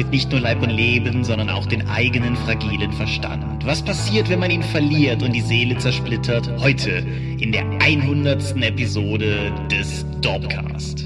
Riskiert nicht nur Leib und Leben, sondern auch den eigenen fragilen Verstand. Was passiert, wenn man ihn verliert und die Seele zersplittert? Heute in der 100. Episode des Dorpcast.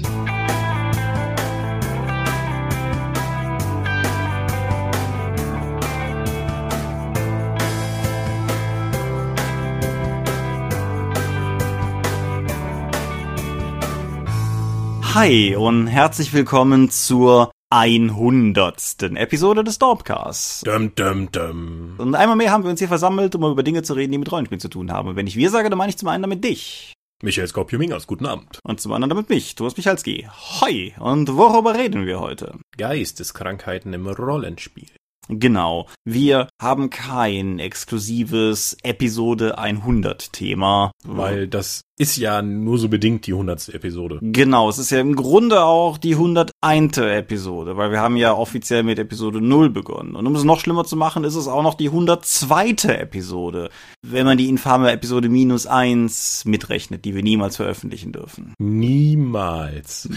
Hi und herzlich willkommen zur 100. Episode des Dorpcasts. Dum, dum, dum. Und einmal mehr haben wir uns hier versammelt, um über Dinge zu reden, die mit Rollenspielen zu tun haben. Und wenn ich wir sage, dann meine ich zum einen damit dich. Michael Skorpio-Mingers, guten Abend. Und zum anderen damit mich, Thomas Michalski. Hoi, und worüber reden wir heute? Geisteskrankheiten im Rollenspiel. Genau. Wir haben kein exklusives Episode 100 Thema. Weil das ist ja nur so bedingt die 100. Episode. Genau, es ist ja im Grunde auch die 101. Episode, weil wir haben ja offiziell mit Episode 0 begonnen. Und um es noch schlimmer zu machen, ist es auch noch die 102. Episode, wenn man die infame Episode minus 1 mitrechnet, die wir niemals veröffentlichen dürfen. Niemals.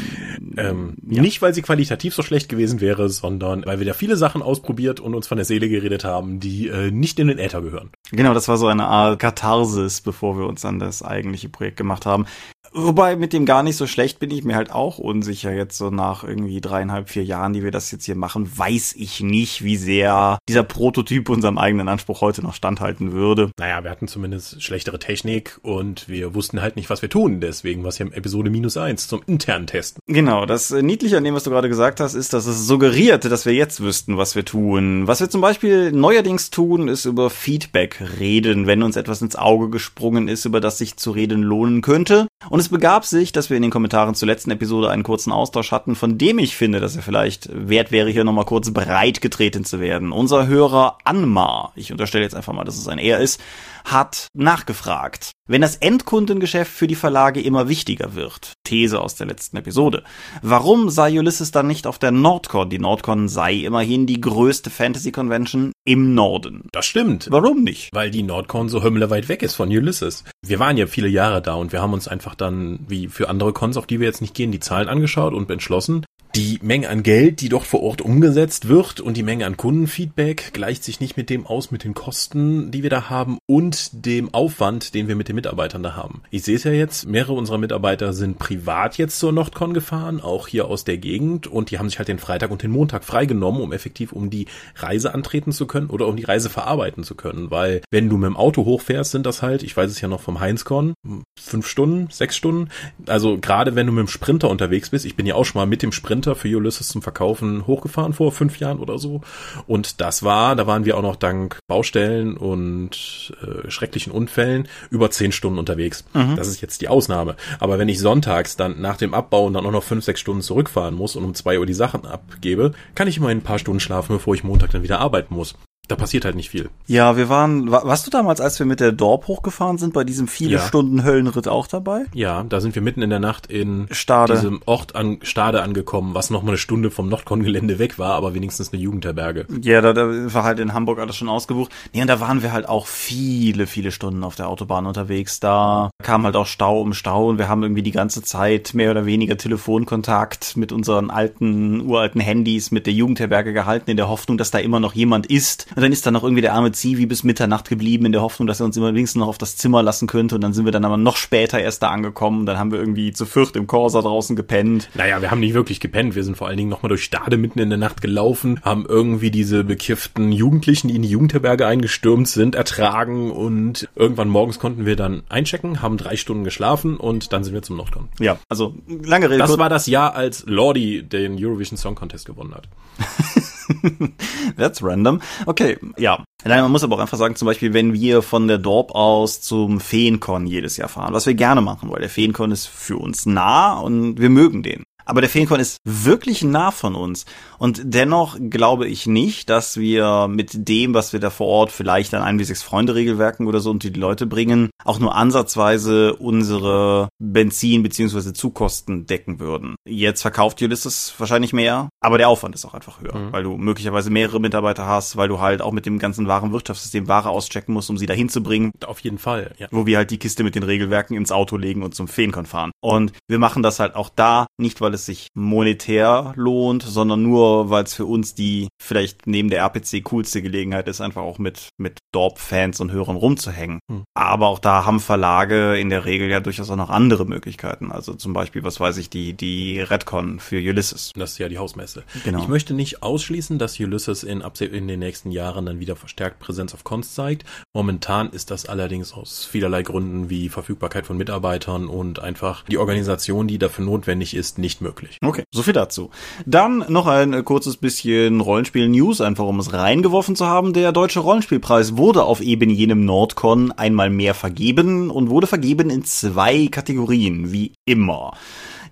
Ähm, ja. Nicht, weil sie qualitativ so schlecht gewesen wäre, sondern weil wir da viele Sachen ausprobiert und uns von der Seele geredet haben, die äh, nicht in den Äther gehören. Genau, das war so eine Art Katharsis, bevor wir uns an das eigentliche Projekt gemacht haben. Wobei mit dem gar nicht so schlecht bin ich mir halt auch unsicher. Jetzt so nach irgendwie dreieinhalb, vier Jahren, die wir das jetzt hier machen, weiß ich nicht, wie sehr dieser Prototyp unserem eigenen Anspruch heute noch standhalten würde. Naja, wir hatten zumindest schlechtere Technik und wir wussten halt nicht, was wir tun. Deswegen war es ja im Episode minus eins zum internen Testen. Genau, das Niedliche an dem, was du gerade gesagt hast, ist, dass es suggeriert, dass wir jetzt wüssten, was wir tun. Was wir zum Beispiel neuerdings tun, ist über Feedback reden, wenn uns etwas ins Auge gesprungen ist, über das sich zu reden lohnen könnte. Und es begab sich, dass wir in den Kommentaren zur letzten Episode einen kurzen Austausch hatten, von dem ich finde, dass er vielleicht wert wäre, hier nochmal kurz breit getreten zu werden. Unser Hörer Anmar, ich unterstelle jetzt einfach mal, dass es ein Er ist, hat nachgefragt. Wenn das Endkundengeschäft für die Verlage immer wichtiger wird, These aus der letzten Episode, warum sei Ulysses dann nicht auf der Nordcon? Die Nordcon sei immerhin die größte Fantasy-Convention im Norden. Das stimmt. Warum nicht? Weil die Nordcon so himmelweit weg ist von Ulysses. Wir waren ja viele Jahre da und wir haben uns einfach dann, wie für andere Cons, auf die wir jetzt nicht gehen, die Zahlen angeschaut und entschlossen, die Menge an Geld, die dort vor Ort umgesetzt wird und die Menge an Kundenfeedback gleicht sich nicht mit dem aus, mit den Kosten, die wir da haben und dem Aufwand, den wir mit den Mitarbeitern da haben. Ich sehe es ja jetzt, mehrere unserer Mitarbeiter sind privat jetzt zur Nordcon gefahren, auch hier aus der Gegend und die haben sich halt den Freitag und den Montag freigenommen, um effektiv um die Reise antreten zu können oder um die Reise verarbeiten zu können, weil wenn du mit dem Auto hochfährst, sind das halt, ich weiß es ja noch vom Heinzcon, fünf Stunden, sechs Stunden, also gerade wenn du mit dem Sprinter unterwegs bist, ich bin ja auch schon mal mit dem Sprinter für Ulysses zum Verkaufen hochgefahren vor fünf Jahren oder so. Und das war, da waren wir auch noch dank Baustellen und äh, schrecklichen Unfällen über zehn Stunden unterwegs. Mhm. Das ist jetzt die Ausnahme. Aber wenn ich sonntags dann nach dem Abbauen dann auch noch fünf, sechs Stunden zurückfahren muss und um zwei Uhr die Sachen abgebe, kann ich immer ein paar Stunden schlafen, bevor ich Montag dann wieder arbeiten muss. Da passiert halt nicht viel. Ja, wir waren, wa- warst du damals, als wir mit der Dorp hochgefahren sind, bei diesem viele Ja. Stunden Höllenritt auch dabei? Ja, da sind wir mitten in der Nacht in Stade. diesem Ort an Stade angekommen, was noch mal eine Stunde vom Nordkon-Gelände weg war, aber wenigstens eine Jugendherberge. Ja, da, da war halt in Hamburg alles schon ausgebucht. Nee, und da waren wir halt auch viele, viele Stunden auf der Autobahn unterwegs. Da kam halt auch Stau um Stau und wir haben irgendwie die ganze Zeit mehr oder weniger Telefonkontakt mit unseren alten, uralten Handys mit der Jugendherberge gehalten, in der Hoffnung, dass da immer noch jemand ist. Und dann ist da noch irgendwie der arme Zivi bis Mitternacht geblieben, in der Hoffnung, dass er uns immer wenigstens noch auf das Zimmer lassen könnte. Und dann sind wir dann aber noch später erst da angekommen. Dann haben wir irgendwie zu viert im Corsa draußen gepennt. Naja, wir haben nicht wirklich gepennt. Wir sind vor allen Dingen nochmal durch Stade mitten in der Nacht gelaufen, haben irgendwie diese bekifften Jugendlichen, die in die Jugendherberge eingestürmt sind, ertragen und irgendwann morgens konnten wir dann einchecken, haben drei Stunden geschlafen und dann sind wir zum Nordcon. Ja, also lange Rede. Das war das Jahr, als Lordi den Eurovision Song Contest gewonnen hat. That's random. Okay, ja. Nein, man muss aber auch einfach sagen, zum Beispiel, wenn wir von der Dorp aus zum Feencon jedes Jahr fahren, was wir gerne machen, weil der Feencon ist für uns nah und wir mögen den. Aber der Feencon ist wirklich nah von uns. Und dennoch glaube ich nicht, dass wir mit dem, was wir da vor Ort vielleicht an ein bis sechs Freunde-Regelwerken oder so unter die Leute bringen, auch nur ansatzweise unsere Benzin- bzw. Zugkosten decken würden. Jetzt verkauft Ulysses wahrscheinlich mehr, aber der Aufwand ist auch einfach höher, Mhm. weil du möglicherweise mehrere Mitarbeiter hast, weil du halt auch mit dem ganzen Warenwirtschaftssystem Ware auschecken musst, um sie dahin zu bringen Auf jeden Fall, ja. wo wir halt die Kiste mit den Regelwerken ins Auto legen und zum Feenkon fahren. Und wir machen das halt auch da, nicht weil es es sich monetär lohnt, sondern nur, weil es für uns die vielleicht neben der RPC coolste Gelegenheit ist, einfach auch mit, mit Dorp-Fans und Hörern rumzuhängen. Hm. Aber auch da haben Verlage in der Regel ja durchaus auch noch andere Möglichkeiten. Also zum Beispiel, was weiß ich, die, die Redcon für Ulysses. Das ist ja die Hausmesse. Genau. Ich möchte nicht ausschließen, dass Ulysses in, in den nächsten Jahren dann wieder verstärkt Präsenz auf Cons zeigt. Momentan ist das allerdings aus vielerlei Gründen wie Verfügbarkeit von Mitarbeitern und einfach die Organisation, die dafür notwendig ist, nicht möglich. Okay, so viel dazu. Dann noch ein kurzes bisschen Rollenspiel-News, einfach um es reingeworfen zu haben. Der Deutsche Rollenspielpreis wurde auf eben jenem Nordcon einmal mehr vergeben und wurde vergeben in zwei Kategorien, wie immer.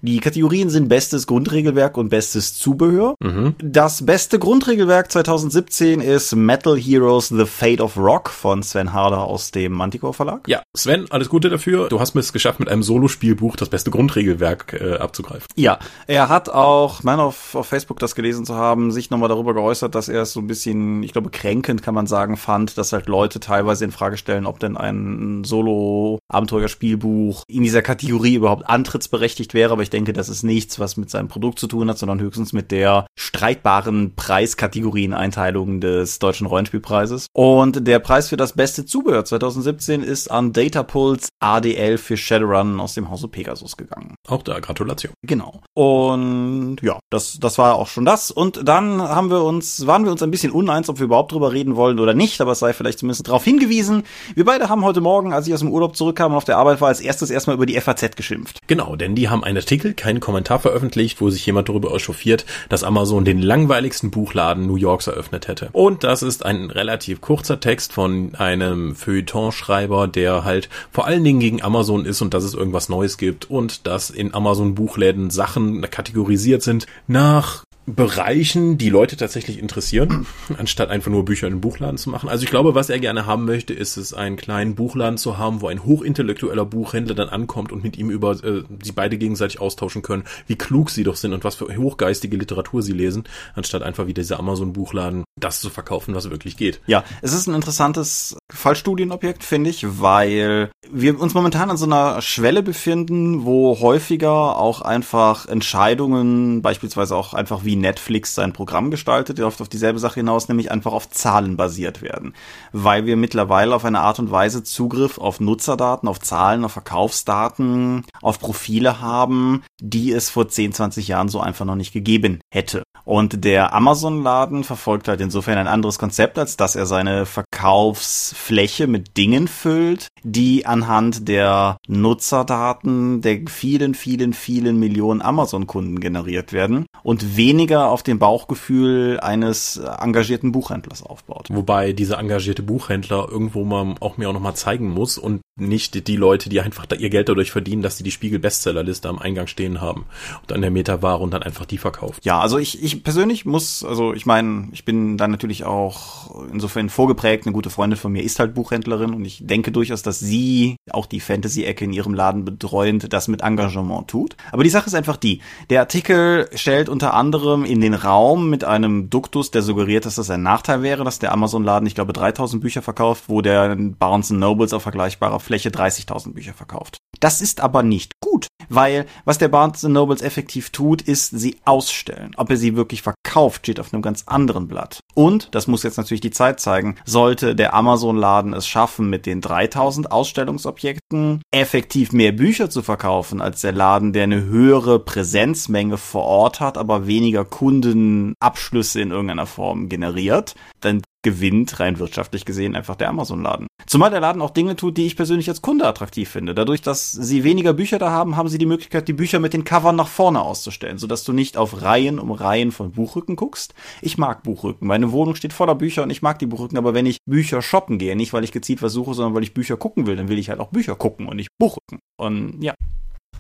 Die Kategorien sind bestes Grundregelwerk und bestes Zubehör. Mhm. Das beste Grundregelwerk 2017 ist Metal Heroes The Fate of Rock von Sven Harder aus dem Manticore Verlag. Ja, Sven, alles Gute dafür. Du hast mir es geschafft, mit einem Solospielbuch das beste Grundregelwerk äh, abzugreifen. Ja, er hat auch, mein auf, auf Facebook das gelesen zu haben, sich nochmal darüber geäußert, dass er es so ein bisschen, ich glaube, kränkend kann man sagen, fand, dass halt Leute teilweise in Frage stellen, ob denn ein Solo-Abenteuerspielbuch in dieser Kategorie überhaupt antrittsberechtigt wäre. Aber ich denke, das ist nichts, was mit seinem Produkt zu tun hat, sondern höchstens mit der streitbaren Preiskategorieneinteilung des Deutschen Rollenspielpreises. Und der Preis für das beste Zubehör 2017 ist an Datapulse ADL für Shadowrun aus dem Hause Pegasus gegangen. Auch da Gratulation. Genau. Und ja, das, das war auch schon das. Und dann haben wir uns, waren wir uns ein bisschen uneins, ob wir überhaupt drüber reden wollen oder nicht, aber es sei vielleicht zumindest darauf hingewiesen. Wir beide haben heute Morgen, als ich aus dem Urlaub zurückkam und auf der Arbeit war, als erstes erstmal über die FAZ geschimpft. Genau, denn die haben einen Artikel, keinen Kommentar veröffentlicht, wo sich jemand darüber echauffiert, dass Amazon den langweiligsten Buchladen New Yorks eröffnet hätte. Und das ist ein relativ kurzer Text von einem Feuilleton-Schreiber, der halt vor allen Dingen gegen Amazon ist und dass es irgendwas Neues gibt und dass in Amazon Buchläden Sachen kategorisiert sind nach Bereichen, die Leute tatsächlich interessieren, anstatt einfach nur Bücher in den Buchladen zu machen. Also ich glaube, was er gerne haben möchte, ist es, einen kleinen Buchladen zu haben, wo ein hochintellektueller Buchhändler dann ankommt und mit ihm über äh, sie beide gegenseitig austauschen können, wie klug sie doch sind und was für hochgeistige Literatur sie lesen, anstatt einfach wie dieser Amazon-Buchladen das zu verkaufen, was wirklich geht. Ja, es ist ein interessantes Fallstudienobjekt, finde ich, weil wir uns momentan an so einer Schwelle befinden, wo häufiger auch einfach Entscheidungen, beispielsweise auch einfach wie Netflix sein Programm gestaltet, läuft auf dieselbe Sache hinaus, nämlich einfach auf Zahlen basiert werden. Weil wir mittlerweile auf eine Art und Weise Zugriff auf Nutzerdaten, auf Zahlen, auf Verkaufsdaten, auf Profile haben, die es vor 10, 20 Jahren so einfach noch nicht gegeben hätte. Und der Amazon-Laden verfolgt halt insofern ein anderes Konzept, als dass er seine Verkaufsfläche mit Dingen füllt, die anhand der Nutzerdaten der vielen, vielen, vielen Millionen Amazon-Kunden generiert werden und weniger auf dem Bauchgefühl eines engagierten Buchhändlers aufbaut. Wobei dieser engagierte Buchhändler irgendwo mal auch mir auch noch mal zeigen muss und nicht die Leute, die einfach ihr Geld dadurch verdienen, dass sie die Spiegel-Bestsellerliste am Eingang stehen haben und an der Meta-Ware und dann einfach die verkauft. Ja, also ich, ich persönlich muss, also ich meine, ich bin dann natürlich auch insofern vorgeprägt, eine gute Freundin von mir ist halt Buchhändlerin und ich denke durchaus, dass sie auch die Fantasy-Ecke in ihrem Laden betreuend das mit Engagement tut. Aber die Sache ist einfach die, der Artikel stellt unter anderem in den Raum mit einem Duktus, der suggeriert, dass das ein Nachteil wäre, dass der Amazon-Laden, ich glaube, 3000 Bücher verkauft, wo der Barnes Nobles auf vergleichbarer Fläche 30.000 Bücher verkauft. Das ist aber nicht gut, weil was der Barnes Nobles effektiv tut, ist sie ausstellen. Ob er sie wirklich verkauft, steht auf einem ganz anderen Blatt. Und, das muss jetzt natürlich die Zeit zeigen, sollte der Amazon-Laden es schaffen, mit den 3000 Ausstellungsobjekten effektiv mehr Bücher zu verkaufen als der Laden, der eine höhere Präsenzmenge vor Ort hat, aber weniger Kundenabschlüsse in irgendeiner Form generiert, dann gewinnt rein wirtschaftlich gesehen einfach der Amazon-Laden. Zumal der Laden auch Dinge tut, die ich persönlich als Kunde attraktiv finde. Dadurch, dass sie weniger Bücher da haben, haben sie die Möglichkeit, die Bücher mit den Covern nach vorne auszustellen, sodass du nicht auf Reihen um Reihen von Buchrücken guckst. Ich mag Buchrücken. Meine Wohnung steht voller Bücher und ich mag die Buchrücken, aber wenn ich Bücher shoppen gehe, nicht weil ich gezielt was suche, sondern weil ich Bücher gucken will, dann will ich halt auch Bücher gucken und nicht Buchrücken. Und ja.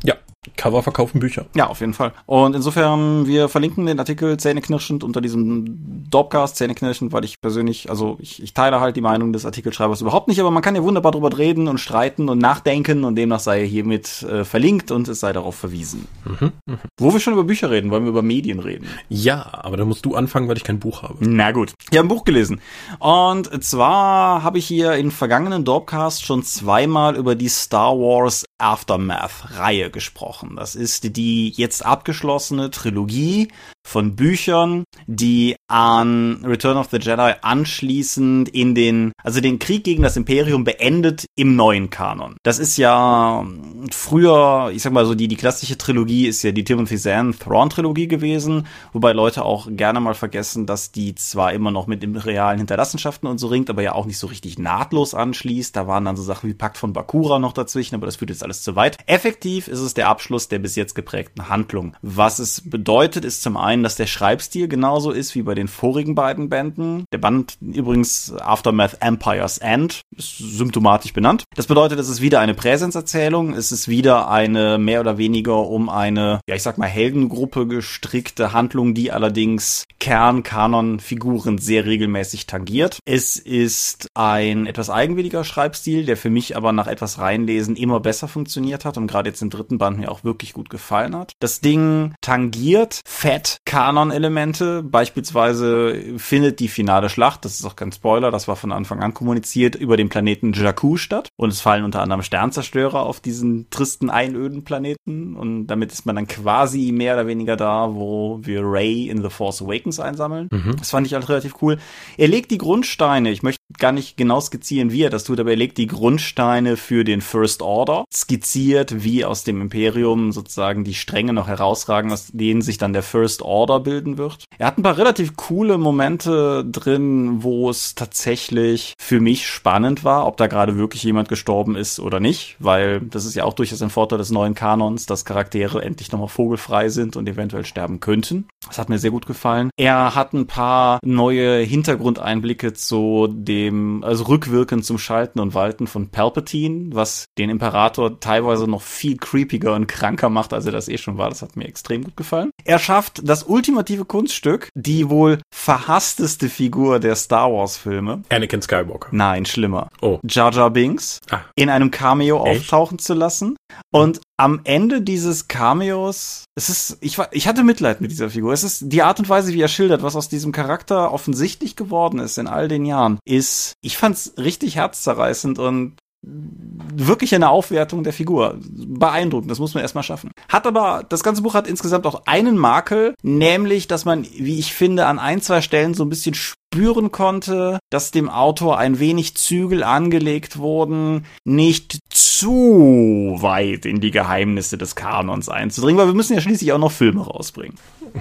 Ja, Cover verkaufen Bücher. Ja, auf jeden Fall. Und insofern, wir verlinken den Artikel zähneknirschend unter diesem Dopcast zähneknirschend, weil ich persönlich, also ich, ich teile halt die Meinung des Artikelschreibers überhaupt nicht, aber man kann ja wunderbar drüber reden und streiten und nachdenken und demnach sei er hiermit äh, verlinkt und es sei darauf verwiesen. Mhm, mh. Wo wir schon über Bücher reden, wollen wir über Medien reden. Ja, aber da musst du anfangen, weil ich kein Buch habe. Na gut. Ich habe ein Buch gelesen. Und zwar habe ich hier in vergangenen Dorpcast schon zweimal über die Star Wars Aftermath-Reihe gesprochen. Das ist die jetzt abgeschlossene Trilogie von Büchern, die an Return of the Jedi anschließend in den, also den Krieg gegen das Imperium beendet im neuen Kanon. Das ist ja früher, ich sag mal so, die, die klassische Trilogie ist ja die Timothy Zahn Thrawn Trilogie gewesen, wobei Leute auch gerne mal vergessen, dass die zwar immer noch mit imperialen Hinterlassenschaften und so ringt, aber ja auch nicht so richtig nahtlos anschließt. Da waren dann so Sachen wie Pakt von Bakura noch dazwischen, aber das führt jetzt alles zu weit. Effektiv ist es der Abschluss der bis jetzt geprägten Handlung. Was es bedeutet, ist zum einen, dass der Schreibstil genauso ist wie bei den vorigen beiden Bänden. Der Band übrigens Aftermath Empire's End ist symptomatisch benannt. Das bedeutet, es ist wieder eine Präsenzerzählung, es ist wieder eine mehr oder weniger um eine, ja ich sag mal, Heldengruppe gestrickte Handlung, die allerdings Kern-Kanon-Figuren sehr regelmäßig tangiert. Es ist ein etwas eigenwilliger Schreibstil, der für mich aber nach etwas reinlesen immer besser funktioniert hat und gerade jetzt im dritten Band mir auch wirklich gut gefallen hat. Das Ding tangiert fett Kanon-Elemente, beispielsweise findet die finale Schlacht, das ist auch kein Spoiler, das war von Anfang an kommuniziert, über den Planeten Jakku statt und es fallen unter anderem Sternzerstörer auf diesen tristen, einöden Planeten und damit ist man dann quasi mehr oder weniger da, wo wir Ray in The Force Awakens einsammeln. Mhm. Das fand ich halt relativ cool. Er legt die Grundsteine, ich möchte gar nicht genau skizzieren, wie er das tut, aber er legt die Grundsteine für den First Order, skizziert, wie aus dem Imperium sozusagen die Stränge noch herausragen, aus denen sich dann der First Order bilden wird. Er hat ein paar relativ coole Momente drin, wo es tatsächlich für mich spannend war, ob da gerade wirklich jemand gestorben ist oder nicht, weil das ist ja auch durchaus ein Vorteil des neuen Kanons, dass Charaktere endlich nochmal vogelfrei sind und eventuell sterben könnten. Das hat mir sehr gut gefallen. Er hat ein paar neue Hintergrundeinblicke zu dem, also rückwirkend zum Schalten und Walten von Palpatine, was den Imperator teilweise noch viel creepiger und kranker macht, als er das eh schon war. Das hat mir extrem gut gefallen. Er schafft das ultimative Kunststück, die wohl verhassteste Figur der Star Wars Filme. Anakin Skywalker. Nein, schlimmer. Oh. Jar Jar Binks Ah. in einem Cameo Echt? auftauchen zu lassen. Und am Ende dieses Cameos, es ist, ich war, ich hatte Mitleid mit dieser Figur. Es ist die Art und Weise, wie er schildert, was aus diesem Charakter offensichtlich geworden ist in all den Jahren, ist, ich fand's richtig herzzerreißend und wirklich eine Aufwertung der Figur. Beeindruckend, das muss man erstmal schaffen. Hat aber, das ganze Buch hat insgesamt auch einen Makel, nämlich, dass man, wie ich finde, an ein, zwei Stellen so ein bisschen spüren konnte, dass dem Autor ein wenig Zügel angelegt wurden, nicht zu weit in die Geheimnisse des Kanons einzudringen, weil wir müssen ja schließlich auch noch Filme rausbringen.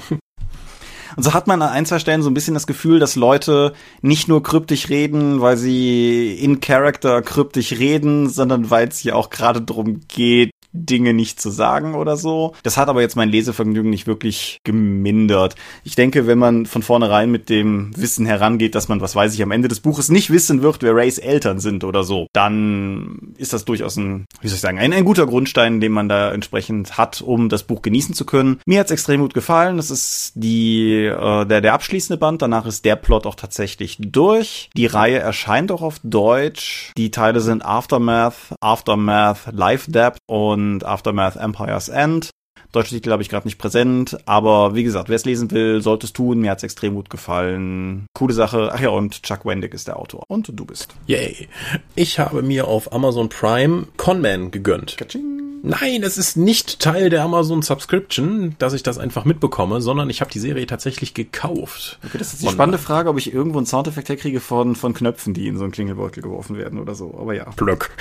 Und so hat man an ein, zwei Stellen so ein bisschen das Gefühl, dass Leute nicht nur kryptisch reden, weil sie in Character kryptisch reden, sondern weil es ja auch gerade darum geht, Dinge nicht zu sagen oder so. Das hat aber jetzt mein Lesevergnügen nicht wirklich gemindert. Ich denke, wenn man von vornherein mit dem Wissen herangeht, dass man, was weiß ich, am Ende des Buches nicht wissen wird, wer Rays Eltern sind oder so, dann ist das durchaus ein, wie soll ich sagen, ein, ein guter Grundstein, den man da entsprechend hat, um das Buch genießen zu können. Mir hat's extrem gut gefallen. Das ist die, äh, der, der abschließende Band. Danach ist der Plot auch tatsächlich durch. Die Reihe erscheint auch auf Deutsch. Die Teile sind Aftermath, Aftermath Life Debt und Aftermath Empire's End. Deutsche Titel habe ich gerade nicht präsent, aber wie gesagt, wer es lesen will, sollte es tun. Mir hat's extrem gut gefallen. Coole Sache. Ach ja, und Chuck Wendig ist der Autor. Und du bist. Yay. Ich habe mir auf Amazon Prime Conman gegönnt. Katsching. Nein, es ist nicht Teil der Amazon Subscription, dass ich das einfach mitbekomme, sondern ich habe die Serie tatsächlich gekauft. Okay, das ist die spannende Frage, ob ich irgendwo einen Soundeffekt herkriege von, von Knöpfen, die in so einen Klingelbeutel geworfen werden oder so. Aber ja. Blöck.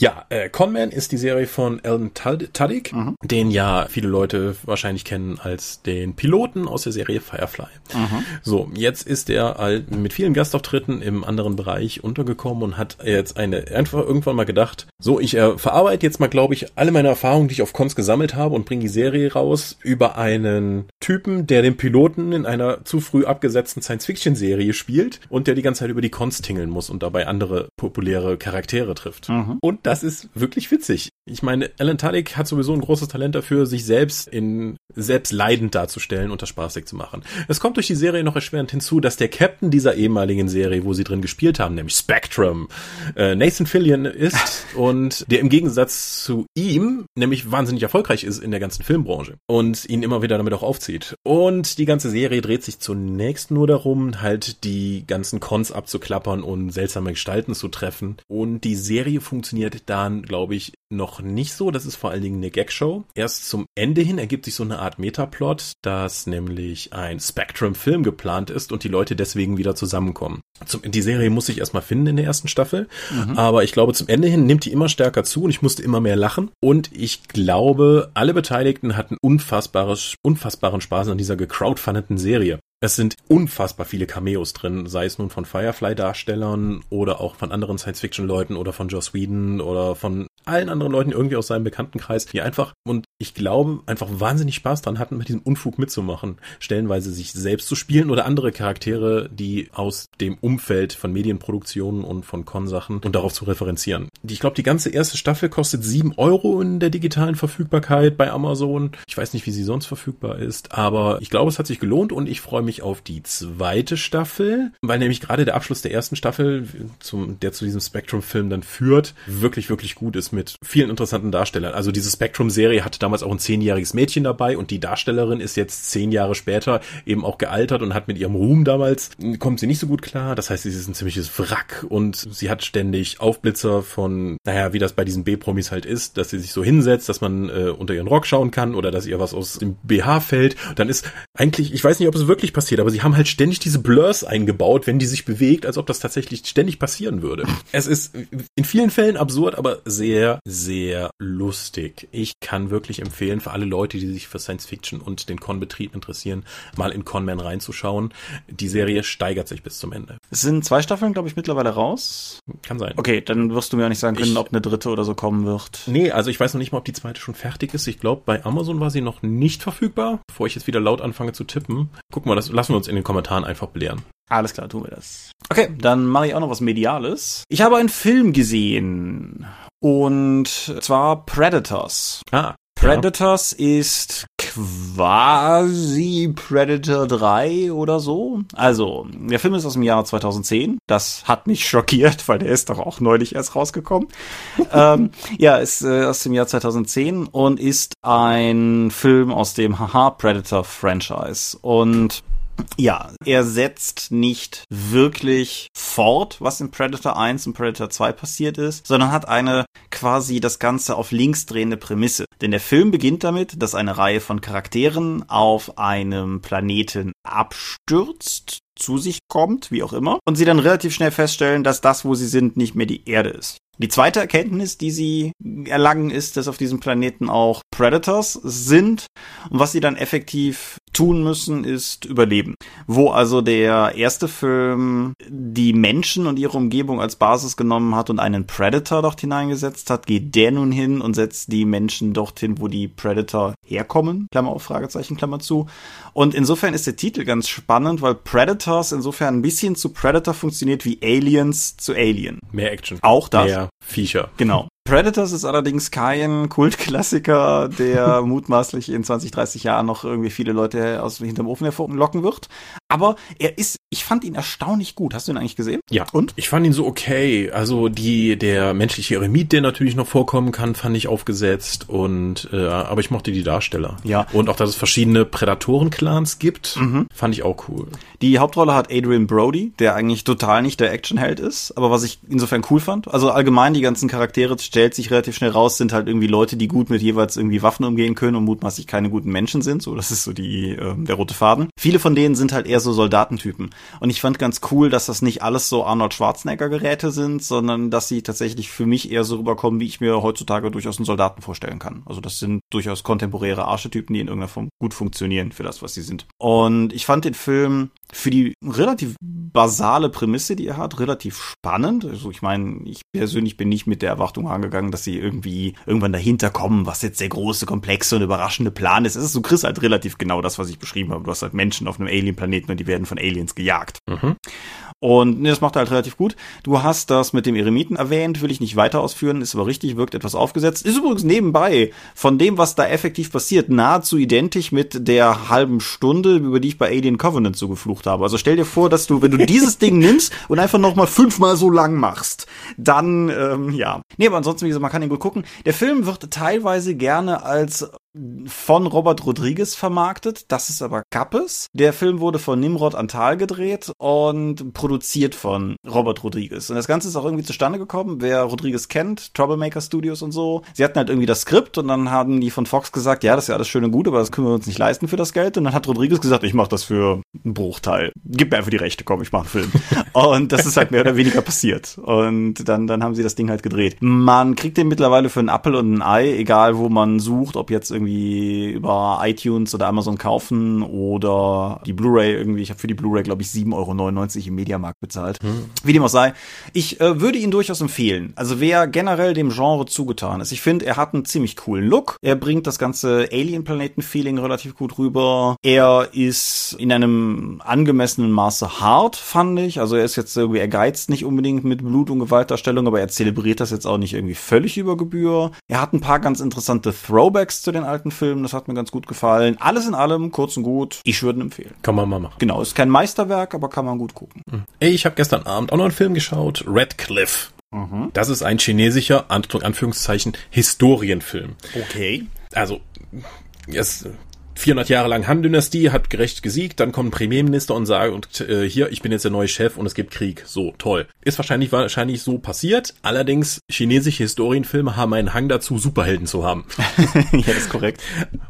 Ja, äh, Conman ist die Serie von Alan Tud- Tudyk, Mhm. den ja viele Leute wahrscheinlich kennen als den Piloten aus der Serie Firefly. Mhm. So, jetzt ist er halt mit vielen Gastauftritten im anderen Bereich untergekommen und hat jetzt eine einfach irgendwann mal gedacht, so, ich äh, verarbeite jetzt mal, glaube ich, alle meine Erfahrungen, die ich auf Cons gesammelt habe und bringe die Serie raus über einen Typen, der den Piloten in einer zu früh abgesetzten Science-Fiction-Serie spielt und der die ganze Zeit über die Cons tingeln muss und dabei andere populäre Charaktere trifft. Mhm. Und das ist wirklich witzig. Ich meine, Alan Tudyk hat sowieso ein großes Talent dafür, sich selbst in selbst leidend darzustellen und das spaßig zu machen. Es kommt durch die Serie noch erschwerend hinzu, dass der Captain dieser ehemaligen Serie, wo sie drin gespielt haben, nämlich Spectrum, äh, Nathan Fillion ist und der im Gegensatz zu ihm nämlich wahnsinnig erfolgreich ist in der ganzen Filmbranche und ihn immer wieder damit auch aufzieht. Und die ganze Serie dreht sich zunächst nur darum, halt die ganzen Cons abzuklappern und seltsame Gestalten zu treffen. Und die Serie funktioniert dann, glaube ich, noch nicht so. Das ist vor allen Dingen eine Gagshow. Erst zum Ende hin ergibt sich so eine Art Metaplot, dass nämlich ein Spectrum-Film geplant ist und die Leute deswegen wieder zusammenkommen. Zum, die Serie muss ich erstmal finden in der ersten Staffel, mhm. aber ich glaube, zum Ende hin nimmt die immer stärker zu und ich musste immer mehr lachen. Und ich glaube, alle Beteiligten hatten unfassbares, unfassbaren Spaß an dieser gecrowdfundeten Serie. Es sind unfassbar viele Cameos drin, sei es nun von Firefly-Darstellern oder auch von anderen Science-Fiction-Leuten oder von Joss Whedon oder von allen anderen Leuten irgendwie aus seinem Bekanntenkreis, die einfach, und ich glaube, einfach wahnsinnig Spaß dran hatten, mit diesem Unfug mitzumachen. Stellenweise sich selbst zu spielen oder andere Charaktere, die aus dem Umfeld von Medienproduktionen und von Con-Sachen und darauf zu referenzieren. Ich glaube, die ganze erste Staffel kostet sieben Euro in der digitalen Verfügbarkeit bei Amazon. Ich weiß nicht, wie sie sonst verfügbar ist, aber ich glaube, es hat sich gelohnt und ich freue mich mich auf die zweite Staffel, weil nämlich gerade der Abschluss der ersten Staffel, zum, der zu diesem Spectrum-Film dann führt, wirklich, wirklich gut ist mit vielen interessanten Darstellern. Also diese Spectrum-Serie hatte damals auch ein zehnjähriges Mädchen dabei und die Darstellerin ist jetzt zehn Jahre später eben auch gealtert und hat mit ihrem Ruhm damals, kommt sie nicht so gut klar. Das heißt, sie ist ein ziemliches Wrack und sie hat ständig Aufblitzer von, naja, wie das bei diesen B-Promis halt ist, dass sie sich so hinsetzt, dass man äh, unter ihren Rock schauen kann oder dass ihr was aus dem BH fällt. Dann ist eigentlich, ich weiß nicht, ob es wirklich passiert, aber sie haben halt ständig diese Blurs eingebaut, wenn die sich bewegt, als ob das tatsächlich ständig passieren würde. Es ist in vielen Fällen absurd, aber sehr, sehr lustig. Ich kann wirklich empfehlen für alle Leute, die sich für Science Fiction und den Con-Betrieb interessieren, mal in Conman reinzuschauen. Die Serie steigert sich bis zum Ende. Es sind zwei Staffeln, glaube ich, mittlerweile raus. Kann sein. Okay, dann wirst du mir auch nicht sagen können, ich, ob eine dritte oder so kommen wird. Nee, also ich weiß noch nicht mal, ob die zweite schon fertig ist. Ich glaube, bei Amazon war sie noch nicht verfügbar, bevor ich jetzt wieder laut anfange zu tippen. Guck mal, das lassen wir uns in den Kommentaren einfach belehren. Alles klar, tun wir das. Okay, dann mache ich auch noch was Mediales. Ich habe einen Film gesehen. Und zwar Predators. Ah. Predators ja. ist quasi Predator 3 oder so. Also, der Film ist aus dem Jahr 2010. Das hat mich schockiert, weil der ist doch auch neulich erst rausgekommen. ähm, ja, ist äh, aus dem Jahr 2010 und ist ein Film aus dem Haha Predator Franchise. Und ja, er setzt nicht wirklich fort, was in Predator 1 und Predator 2 passiert ist, sondern hat eine quasi das Ganze auf links drehende Prämisse. Denn der Film beginnt damit, dass eine Reihe von Charakteren auf einem Planeten abstürzt, zu sich kommt, wie auch immer, und sie dann relativ schnell feststellen, dass das, wo sie sind, nicht mehr die Erde ist. Die zweite Erkenntnis, die sie erlangen, ist, dass auf diesem Planeten auch Predators sind. Und was sie dann effektiv tun müssen, ist überleben. Wo also der erste Film die Menschen und ihre Umgebung als Basis genommen hat und einen Predator dort hineingesetzt hat, geht der nun hin und setzt die Menschen dorthin, wo die Predator herkommen. Klammer auf, Fragezeichen, Klammer zu. Und insofern ist der Titel ganz spannend, weil Predators insofern ein bisschen zu Predator funktioniert wie Aliens zu Alien. Mehr Action. Auch das. Mehr Viecher. Genau. Predators ist allerdings kein Kultklassiker, der mutmaßlich in 20, 30 Jahren noch irgendwie viele Leute aus hinterm Ofen hervorlocken wird. Aber er ist, ich fand ihn erstaunlich gut. Hast du ihn eigentlich gesehen? Ja. Und? Ich fand ihn so okay. Also die, der menschliche Eremit, der natürlich noch vorkommen kann, fand ich aufgesetzt. Und, äh, aber ich mochte die Darsteller. Ja. Und auch, dass es verschiedene Prädatoren-Clans gibt, mhm. fand ich auch cool. Die Hauptrolle hat Adrian Brody, der eigentlich total nicht der Actionheld ist, aber was ich insofern cool fand. Also allgemein die ganzen Charaktere stellt sich relativ schnell raus, sind halt irgendwie Leute, die gut mit jeweils irgendwie Waffen umgehen können und mutmaßlich keine guten Menschen sind. So, das ist so die, äh, der rote Faden. Viele von denen sind halt eher so Soldatentypen. Und ich fand ganz cool, dass das nicht alles so Arnold Schwarzenegger-Geräte sind, sondern dass sie tatsächlich für mich eher so rüberkommen, wie ich mir heutzutage durchaus einen Soldaten vorstellen kann. Also das sind durchaus kontemporäre Archetypen, die in irgendeiner Form gut funktionieren für das, was sie sind. Und ich fand den Film für die relativ basale Prämisse, die er hat, relativ spannend. Also ich meine, ich persönlich bin nicht mit der Erwartung angegangen, dass sie irgendwie irgendwann dahinter kommen, was jetzt der große, komplexe und überraschende Plan ist. Es ist, du kriegst halt relativ genau das, was ich beschrieben habe. Du hast halt Menschen auf einem Alien-Planeten und die werden von Aliens gejagt. Mhm. Und nee, das macht er halt relativ gut. Du hast das mit dem Eremiten erwähnt, will ich nicht weiter ausführen, ist aber richtig, wirkt etwas aufgesetzt. Ist übrigens nebenbei von dem, was da effektiv passiert, nahezu identisch mit der halben Stunde, über die ich bei Alien Covenant so geflucht habe. Also stell dir vor, dass du, wenn du dieses Ding nimmst und einfach nochmal fünfmal so lang machst, dann, ähm, ja. Nee, aber ansonsten, wie gesagt, man kann ihn gut gucken. Der Film wird teilweise gerne als von Robert Rodriguez vermarktet. Das ist aber Kappes. Der Film wurde von Nimrod Antal gedreht und produziert von Robert Rodriguez. Und das Ganze ist auch irgendwie zustande gekommen. Wer Rodriguez kennt, Troublemaker Studios und so. Sie hatten halt irgendwie das Skript und dann haben die von Fox gesagt, ja, das ist ja alles schön und gut, aber das können wir uns nicht leisten für das Geld. Und dann hat Rodriguez gesagt, ich mache das für einen Bruchteil. Gib mir einfach die Rechte, komm, ich mache einen Film. und das ist halt mehr oder weniger passiert. Und dann, dann haben sie das Ding halt gedreht. Man kriegt den mittlerweile für einen Apple und ein Ei, egal wo man sucht, ob jetzt irgendwie über iTunes oder Amazon kaufen oder die Blu-ray irgendwie. Ich habe für die Blu-ray, glaube ich, 7,99 Euro im Mediamarkt bezahlt. Hm. Wie dem auch sei. Ich äh, würde ihn durchaus empfehlen. Also wer generell dem Genre zugetan ist. Ich finde, er hat einen ziemlich coolen Look. Er bringt das ganze Alien-Planeten-Feeling relativ gut rüber. Er ist in einem angemessenen Maße hart, fand ich. Also er ist jetzt irgendwie, er geizt nicht unbedingt mit Blut- und Gewaltdarstellung, aber er zelebriert das jetzt auch nicht irgendwie völlig über Gebühr. Er hat ein paar ganz interessante Throwbacks zu den alten Filmen. Das hat mir ganz gut gefallen. Alles in allem, kurz und gut, ich würde ihn empfehlen. Kann man mal machen. Genau, ist kein Meisterwerk, aber kann man gut gucken. Ey, ich habe gestern Abend auch noch einen Film geschaut, Red Cliff. Mhm. Das ist ein chinesischer, Anführungszeichen, Historienfilm. Okay. Also, es 400 Jahre lang Han-Dynastie, hat gerecht gesiegt, dann kommt ein Premierminister und sagt, und, äh, hier, ich bin jetzt der neue Chef und es gibt Krieg. So, toll. Ist wahrscheinlich, wahrscheinlich so passiert. Allerdings, chinesische Historienfilme haben einen Hang dazu, Superhelden zu haben. ja, das ist korrekt.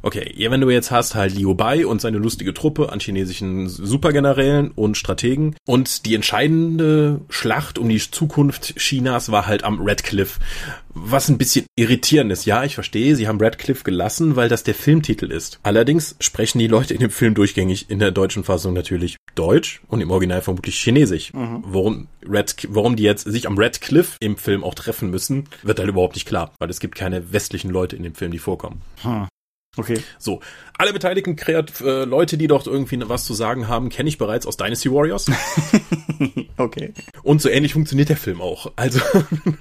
Okay, ja, wenn du jetzt hast halt Liu Bai und seine lustige Truppe an chinesischen Supergenerälen und Strategen und die entscheidende Schlacht um die Zukunft Chinas war halt am Red Cliff. Was ein bisschen irritierend ist. Ja, ich verstehe, sie haben Radcliffe gelassen, weil das der Filmtitel ist. Allerdings sprechen die Leute in dem Film durchgängig in der deutschen Fassung natürlich Deutsch und im Original vermutlich Chinesisch. Mhm. Warum, Red, warum die jetzt sich am Radcliffe im Film auch treffen müssen, wird halt überhaupt nicht klar, weil es gibt keine westlichen Leute in dem Film, die vorkommen. Hm. Okay. So, alle beteiligten Kreat äh, Leute, die dort irgendwie was zu sagen haben, kenne ich bereits aus Dynasty Warriors. okay. Und so ähnlich funktioniert der Film auch. Also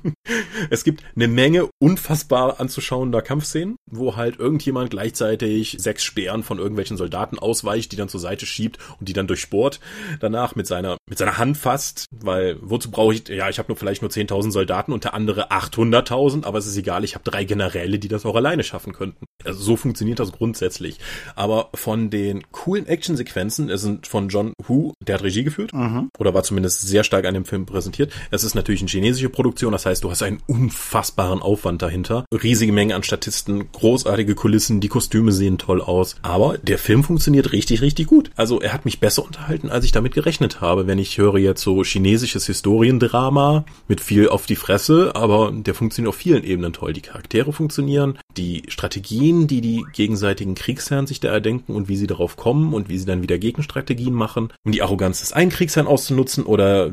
es gibt eine Menge unfassbar anzuschauender Kampfszenen, wo halt irgendjemand gleichzeitig sechs Speeren von irgendwelchen Soldaten ausweicht, die dann zur Seite schiebt und die dann durchbohrt. Danach mit seiner mit seiner Hand fasst, weil wozu brauche ich? Ja, ich habe nur vielleicht nur 10.000 Soldaten und der andere 800.000, aber es ist egal. Ich habe drei Generäle, die das auch alleine schaffen könnten. Also so funktioniert funktioniert das grundsätzlich. Aber von den coolen Actionsequenzen, es sind von John Hu, der hat Regie geführt, mhm. oder war zumindest sehr stark an dem Film präsentiert. Es ist natürlich eine chinesische Produktion, das heißt, du hast einen unfassbaren Aufwand dahinter. Riesige Menge an Statisten, großartige Kulissen, die Kostüme sehen toll aus. Aber der Film funktioniert richtig, richtig gut. Also er hat mich besser unterhalten, als ich damit gerechnet habe. Wenn ich höre jetzt so chinesisches Historiendrama mit viel auf die Fresse, aber der funktioniert auf vielen Ebenen toll. Die Charaktere funktionieren, die Strategien, die die gegenseitigen Kriegsherren sich da erdenken und wie sie darauf kommen und wie sie dann wieder Gegenstrategien machen, um die Arroganz des einen Kriegsherrn auszunutzen oder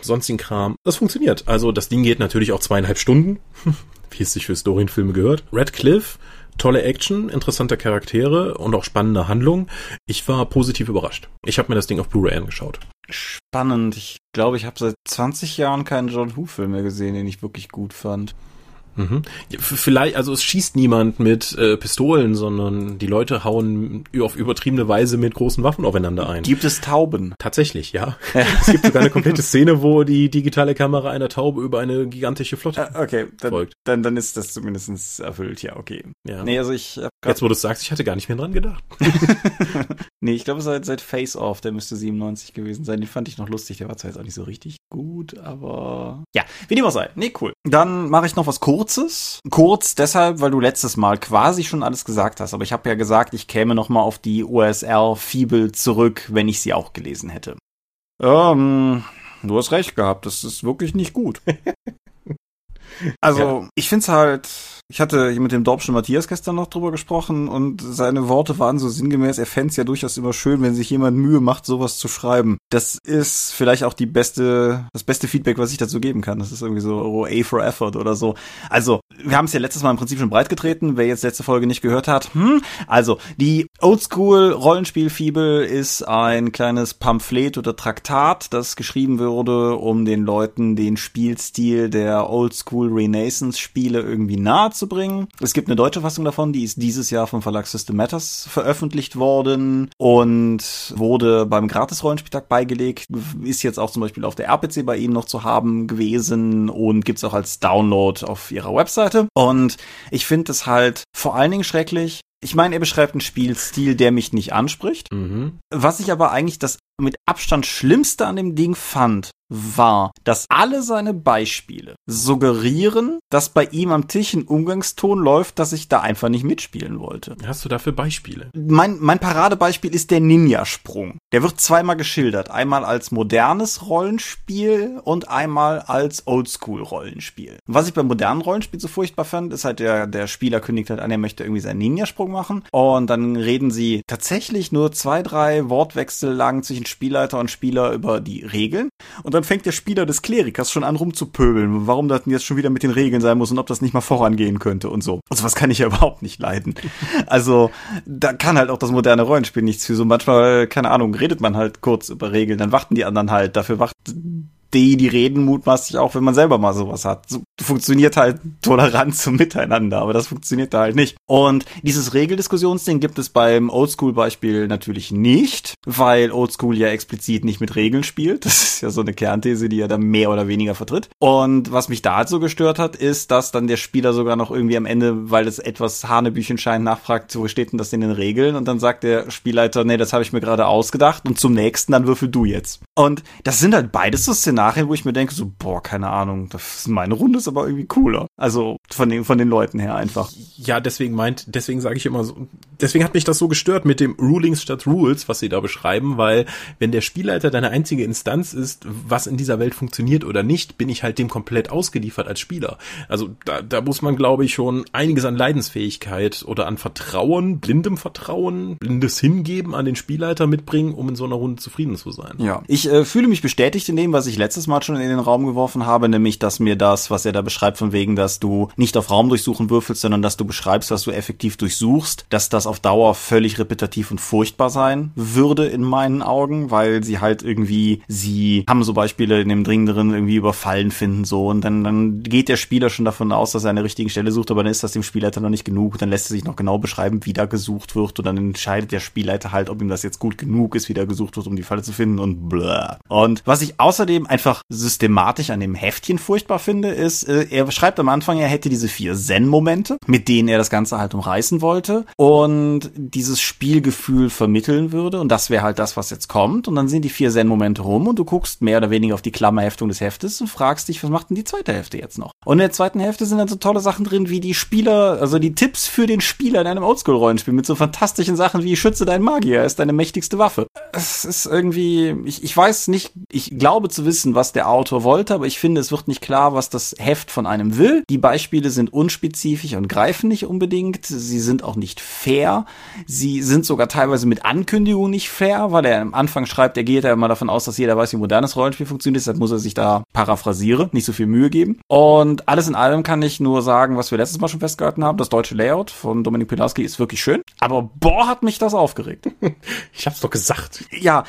sonstigen Kram. Das funktioniert. Also das Ding geht natürlich auch zweieinhalb Stunden, wie es sich für Historienfilme gehört. Red tolle Action, interessante Charaktere und auch spannende Handlung. Ich war positiv überrascht. Ich habe mir das Ding auf Blu-ray angeschaut. Spannend. Ich glaube, ich habe seit 20 Jahren keinen John Who-Film mehr gesehen, den ich wirklich gut fand. Mhm. Vielleicht, also es schießt niemand mit äh, Pistolen, sondern die Leute hauen auf übertriebene Weise mit großen Waffen aufeinander ein. Gibt es Tauben? Tatsächlich, ja. Es gibt sogar eine komplette Szene, wo die digitale Kamera einer Taube über eine gigantische Flotte ah, okay, dann, folgt. Dann, dann ist das zumindest erfüllt, ja, okay. Ja. Nee, also ich Jetzt, wo du es sagst, ich hatte gar nicht mehr dran gedacht. nee, ich glaube, seit, seit Face Off, der müsste 97 gewesen sein. Den fand ich noch lustig. Der war zwar jetzt auch nicht so richtig gut, aber ja, wie dem auch sei. Nee, cool. Dann mache ich noch was Kurzes. Kurz deshalb, weil du letztes Mal quasi schon alles gesagt hast. Aber ich habe ja gesagt, ich käme noch mal auf die USL-Fibel zurück, wenn ich sie auch gelesen hätte. Ähm, du hast recht gehabt. Das ist wirklich nicht gut. Also, ja. ich find's halt ich hatte mit dem Dorpschen Matthias gestern noch drüber gesprochen und seine Worte waren so sinngemäß, er fände ja durchaus immer schön, wenn sich jemand Mühe macht, sowas zu schreiben. Das ist vielleicht auch die beste, das beste Feedback, was ich dazu geben kann. Das ist irgendwie so oh, A for Effort oder so. Also, wir haben es ja letztes Mal im Prinzip schon breit getreten, wer jetzt letzte Folge nicht gehört hat. Hm? Also, die Oldschool Rollenspielfibel ist ein kleines Pamphlet oder Traktat, das geschrieben wurde, um den Leuten den Spielstil der Oldschool Renaissance Spiele irgendwie nahe rauszubringen. Es gibt eine deutsche Fassung davon, die ist dieses Jahr vom Verlag System Matters veröffentlicht worden und wurde beim Gratis-Rollenspieltag beigelegt. Ist jetzt auch zum Beispiel auf der RPC bei Ihnen noch zu haben gewesen und gibt's auch als Download auf ihrer Webseite. Und ich finde es halt vor allen Dingen schrecklich, Ich meine, er beschreibt einen Spielstil, der mich nicht anspricht. Mhm. Was ich aber eigentlich das mit Abstand Schlimmste an dem Ding fand, war, dass alle seine Beispiele suggerieren, dass bei ihm am Tisch ein Umgangston läuft, dass ich da einfach nicht mitspielen wollte. Hast du dafür Beispiele? Mein, mein Paradebeispiel ist der Ninja-Sprung. Der wird zweimal geschildert. Einmal als modernes Rollenspiel und einmal als Oldschool-Rollenspiel. Was ich beim modernen Rollenspiel so furchtbar fand, ist halt der, der Spieler kündigt halt an, er möchte irgendwie seinen Ninja-Sprung machen. Und dann reden sie tatsächlich nur zwei, drei Wortwechsel lang zwischen Spielleiter und Spieler über die Regeln. Und dann fängt der Spieler des Klerikers schon an rumzupöbeln, warum das denn jetzt schon wieder mit den Regeln sein muss und ob das nicht mal vorangehen könnte und so. Und sowas kann ich ja überhaupt nicht leiden. Also, da kann halt auch das moderne Rollenspiel nichts für. So manchmal, keine Ahnung, redet man halt kurz über Regeln, dann warten die anderen halt. Dafür wacht die, die reden mutmaßlich auch, wenn man selber mal sowas hat. So funktioniert halt Toleranz zum Miteinander, aber das funktioniert da halt nicht. Und dieses Regeldiskussionsding gibt es beim Oldschool-Beispiel natürlich nicht, weil Oldschool ja explizit nicht mit Regeln spielt. Das ist ja so eine Kernthese, die er da mehr oder weniger vertritt. Und was mich da halt so gestört hat, ist, dass dann der Spieler sogar noch irgendwie am Ende, weil es etwas Hanebüchen scheint, nachfragt, wo steht denn das in den Regeln? Und dann sagt der Spielleiter, nee, das habe ich mir gerade ausgedacht und zum nächsten, dann würfel du jetzt. Und das sind halt beides so Szenarien, wo ich mir denke, so, boah, keine Ahnung, das ist meine Runde, ist aber irgendwie cooler. Also von den, von den Leuten her einfach. Ja, deswegen meint, deswegen sage ich immer so, deswegen hat mich das so gestört mit dem Rulings statt Rules, was sie da beschreiben, weil wenn der Spielleiter deine einzige Instanz ist, was in dieser Welt funktioniert oder nicht, bin ich halt dem komplett ausgeliefert als Spieler. Also da, da muss man, glaube ich, schon einiges an Leidensfähigkeit oder an Vertrauen, blindem Vertrauen, blindes Hingeben an den Spielleiter mitbringen, um in so einer Runde zufrieden zu sein. Ja, ich äh, fühle mich bestätigt in dem, was ich letztes Mal schon in den Raum geworfen habe, nämlich, dass mir das, was er da beschreibt, von wegen, dass du nicht auf Raumdurchsuchen würfelst, sondern dass du beschreibst, was du effektiv durchsuchst, dass das auf Dauer völlig repetitiv und furchtbar sein würde in meinen Augen, weil sie halt irgendwie, sie haben so Beispiele in dem Dringenderen irgendwie über Fallen finden so und dann, dann geht der Spieler schon davon aus, dass er an der richtigen Stelle sucht, aber dann ist das dem Spielleiter noch nicht genug, dann lässt er sich noch genau beschreiben, wie da gesucht wird und dann entscheidet der Spielleiter halt, ob ihm das jetzt gut genug ist, wie da gesucht wird, um die Falle zu finden und blah. Und was ich außerdem einfach systematisch an dem Heftchen furchtbar finde, ist, äh, er schreibt am Anfang, er hätte diese vier Zen-Momente, mit denen er das Ganze halt umreißen wollte und dieses Spielgefühl vermitteln würde und das wäre halt das, was jetzt kommt und dann sind die vier Zen-Momente rum und du guckst mehr oder weniger auf die Klammerheftung des Heftes und fragst dich, was macht denn die zweite Hälfte jetzt noch? Und in der zweiten Hälfte sind dann so tolle Sachen drin, wie die Spieler, also die Tipps für den Spieler in einem Oldschool-Rollenspiel mit so fantastischen Sachen wie schütze deinen Magier, er ist deine mächtigste Waffe. Es ist irgendwie, ich, ich weiß nicht, ich glaube zu wissen, was der Autor wollte, aber ich finde, es wird nicht klar, was das Heft von einem will. Die Beispiele sind unspezifisch und greifen nicht unbedingt. Sie sind auch nicht fair. Sie sind sogar teilweise mit Ankündigungen nicht fair, weil er am Anfang schreibt, er geht ja immer davon aus, dass jeder weiß, wie modernes Rollenspiel funktioniert. Deshalb muss er sich da paraphrasiere, nicht so viel Mühe geben. Und alles in allem kann ich nur sagen, was wir letztes Mal schon festgehalten haben. Das deutsche Layout von Dominik Pilarski ist wirklich schön. Aber boah, hat mich das aufgeregt. Ich hab's doch gesagt. Ja,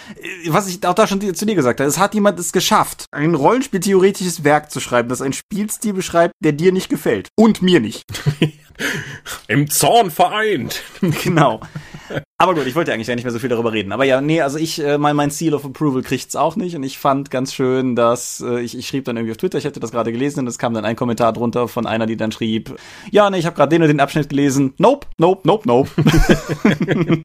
was ich auch da schon zu dir gesagt habe, es hat jemand es geschafft, ein Rollenspieltheoretisches Werk zu schreiben, das einen Spielstil beschreibt, der dir nicht gefällt. Und mir nicht. Im Zorn vereint. genau. Aber gut, ich wollte ja eigentlich ja nicht mehr so viel darüber reden. Aber ja, nee, also ich, äh, mein, mein Seal of Approval kriegt's auch nicht. Und ich fand ganz schön, dass äh, ich, ich schrieb dann irgendwie auf Twitter, ich hätte das gerade gelesen und es kam dann ein Kommentar drunter von einer, die dann schrieb, ja, nee, ich habe gerade den und den Abschnitt gelesen. Nope, nope, nope, nope.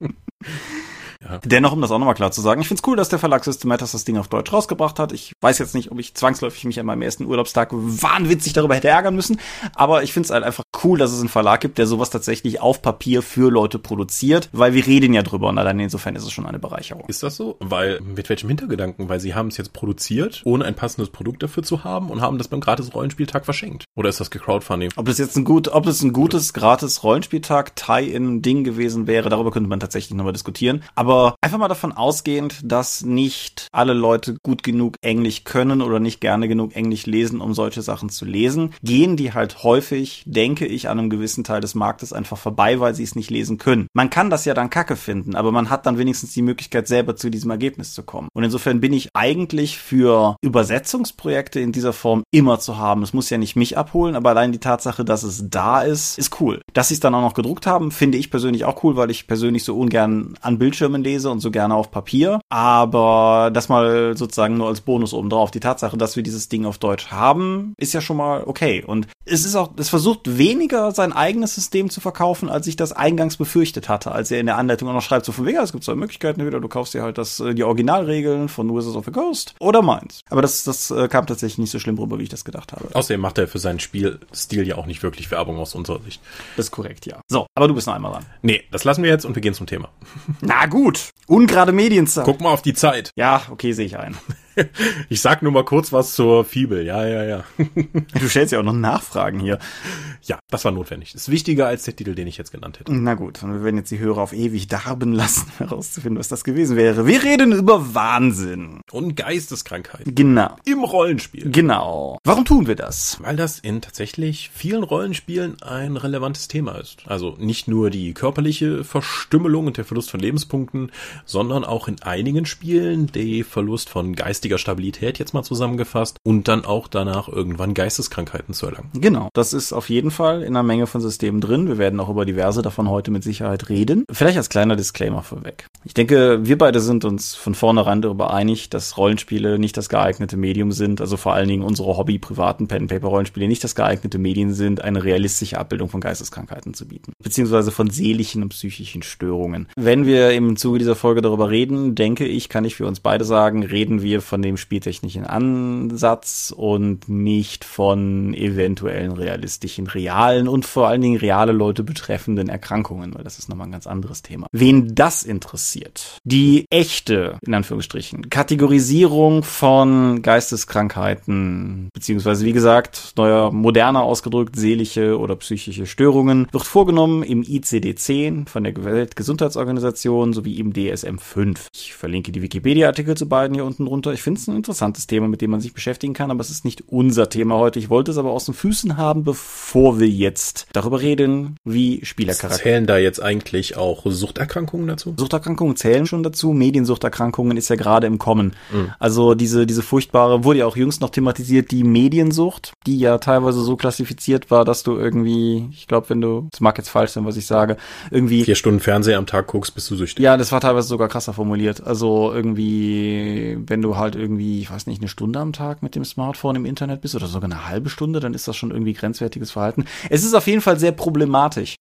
Ja. Dennoch, um das auch nochmal klar zu sagen, ich find's cool, dass der Verlag Systematas das Ding auf Deutsch rausgebracht hat. Ich weiß jetzt nicht, ob ich zwangsläufig mich an meinem ersten Urlaubstag wahnwitzig darüber hätte ärgern müssen, aber ich find's halt einfach cool, dass es einen Verlag gibt, der sowas tatsächlich auf Papier für Leute produziert, weil wir reden ja drüber und allein insofern ist es schon eine Bereicherung. Ist das so? Weil, mit welchem Hintergedanken? Weil sie haben es jetzt produziert, ohne ein passendes Produkt dafür zu haben und haben das beim gratis Rollenspieltag verschenkt. Oder ist das gecrowdfunding? Ob das jetzt ein gut, ob das ein gutes gratis Rollenspieltag Tie-in Ding gewesen wäre, darüber könnte man tatsächlich nochmal diskutieren. Aber aber einfach mal davon ausgehend, dass nicht alle Leute gut genug Englisch können oder nicht gerne genug Englisch lesen, um solche Sachen zu lesen, gehen die halt häufig, denke ich, an einem gewissen Teil des Marktes einfach vorbei, weil sie es nicht lesen können. Man kann das ja dann kacke finden, aber man hat dann wenigstens die Möglichkeit, selber zu diesem Ergebnis zu kommen. Und insofern bin ich eigentlich für Übersetzungsprojekte in dieser Form immer zu haben. Es muss ja nicht mich abholen, aber allein die Tatsache, dass es da ist, ist cool. Dass sie es dann auch noch gedruckt haben, finde ich persönlich auch cool, weil ich persönlich so ungern an Bildschirmen lese und so gerne auf Papier. Aber das mal sozusagen nur als Bonus obendrauf. Die Tatsache, dass wir dieses Ding auf Deutsch haben, ist ja schon mal okay. Und es ist auch, es versucht weniger sein eigenes System zu verkaufen, als ich das eingangs befürchtet hatte, als er in der Anleitung auch noch schreibt, so von wegen, es gibt zwei Möglichkeiten, entweder du kaufst dir halt das, äh, die Originalregeln von Wizards of the Coast oder meins. Aber das, das äh, kam tatsächlich nicht so schlimm rüber, wie ich das gedacht habe. Außerdem macht er für seinen Spielstil ja auch nicht wirklich Werbung aus unserer Sicht. Das ist korrekt, ja. So, aber du bist noch einmal dran. Nee, das lassen wir jetzt und wir gehen zum Thema. Na gut. Ungerade Medienzeit. Guck mal auf die Zeit. Ja, okay, sehe ich ein. Ich sag nur mal kurz was zur Fibel. Ja, ja, ja. Du stellst ja auch noch Nachfragen hier. Ja, das war notwendig. Das ist wichtiger als der Titel, den ich jetzt genannt hätte. Na gut, und wir werden jetzt die Hörer auf ewig darben lassen, herauszufinden, was das gewesen wäre. Wir reden über Wahnsinn. Und Geisteskrankheit. Genau. Im Rollenspiel. Genau. Warum tun wir das? Weil das in tatsächlich vielen Rollenspielen ein relevantes Thema ist. Also nicht nur die körperliche Verstümmelung und der Verlust von Lebenspunkten, sondern auch in einigen Spielen der Verlust von geistiger Stabilität jetzt mal zusammengefasst und dann auch danach irgendwann Geisteskrankheiten zu erlangen. Genau, das ist auf jeden Fall in einer Menge von Systemen drin. Wir werden auch über diverse davon heute mit Sicherheit reden. Vielleicht als kleiner Disclaimer vorweg. Ich denke, wir beide sind uns von vornherein darüber einig, dass Rollenspiele nicht das geeignete Medium sind, also vor allen Dingen unsere Hobby-privaten Pen-Paper-Rollenspiele nicht das geeignete Medien sind, eine realistische Abbildung von Geisteskrankheiten zu bieten, beziehungsweise von seelischen und psychischen Störungen. Wenn wir im Zuge dieser Folge darüber reden, denke ich, kann ich für uns beide sagen, reden wir von dem spieltechnischen Ansatz und nicht von eventuellen realistischen, realen und vor allen Dingen reale Leute betreffenden Erkrankungen, weil das ist nochmal ein ganz anderes Thema. Wen das interessiert, die echte, in Anführungsstrichen, Kategorisierung von Geisteskrankheiten, beziehungsweise wie gesagt, neuer, moderner ausgedrückt, seelische oder psychische Störungen, wird vorgenommen im ICD-10 von der Weltgesundheitsorganisation sowie im DSM-5. Ich verlinke die Wikipedia-Artikel zu beiden hier unten drunter. Ich finde es ein interessantes Thema, mit dem man sich beschäftigen kann, aber es ist nicht unser Thema heute. Ich wollte es aber aus den Füßen haben, bevor wir jetzt darüber reden, wie Spielercharakter. Zählen da jetzt eigentlich auch Suchterkrankungen dazu? Suchterkrankungen zählen schon dazu. Mediensuchterkrankungen ist ja gerade im Kommen. Mhm. Also diese, diese furchtbare, wurde ja auch jüngst noch thematisiert, die Mediensucht, die ja teilweise so klassifiziert war, dass du irgendwie, ich glaube, wenn du, das mag jetzt falsch sein, was ich sage, irgendwie. Vier Stunden Fernseher am Tag guckst, bist du süchtig. Ja, das war teilweise sogar krasser formuliert. Also irgendwie, wenn du halt irgendwie, ich weiß nicht, eine Stunde am Tag mit dem Smartphone im Internet bist oder sogar eine halbe Stunde, dann ist das schon irgendwie grenzwertiges Verhalten. Es ist auf jeden Fall sehr problematisch.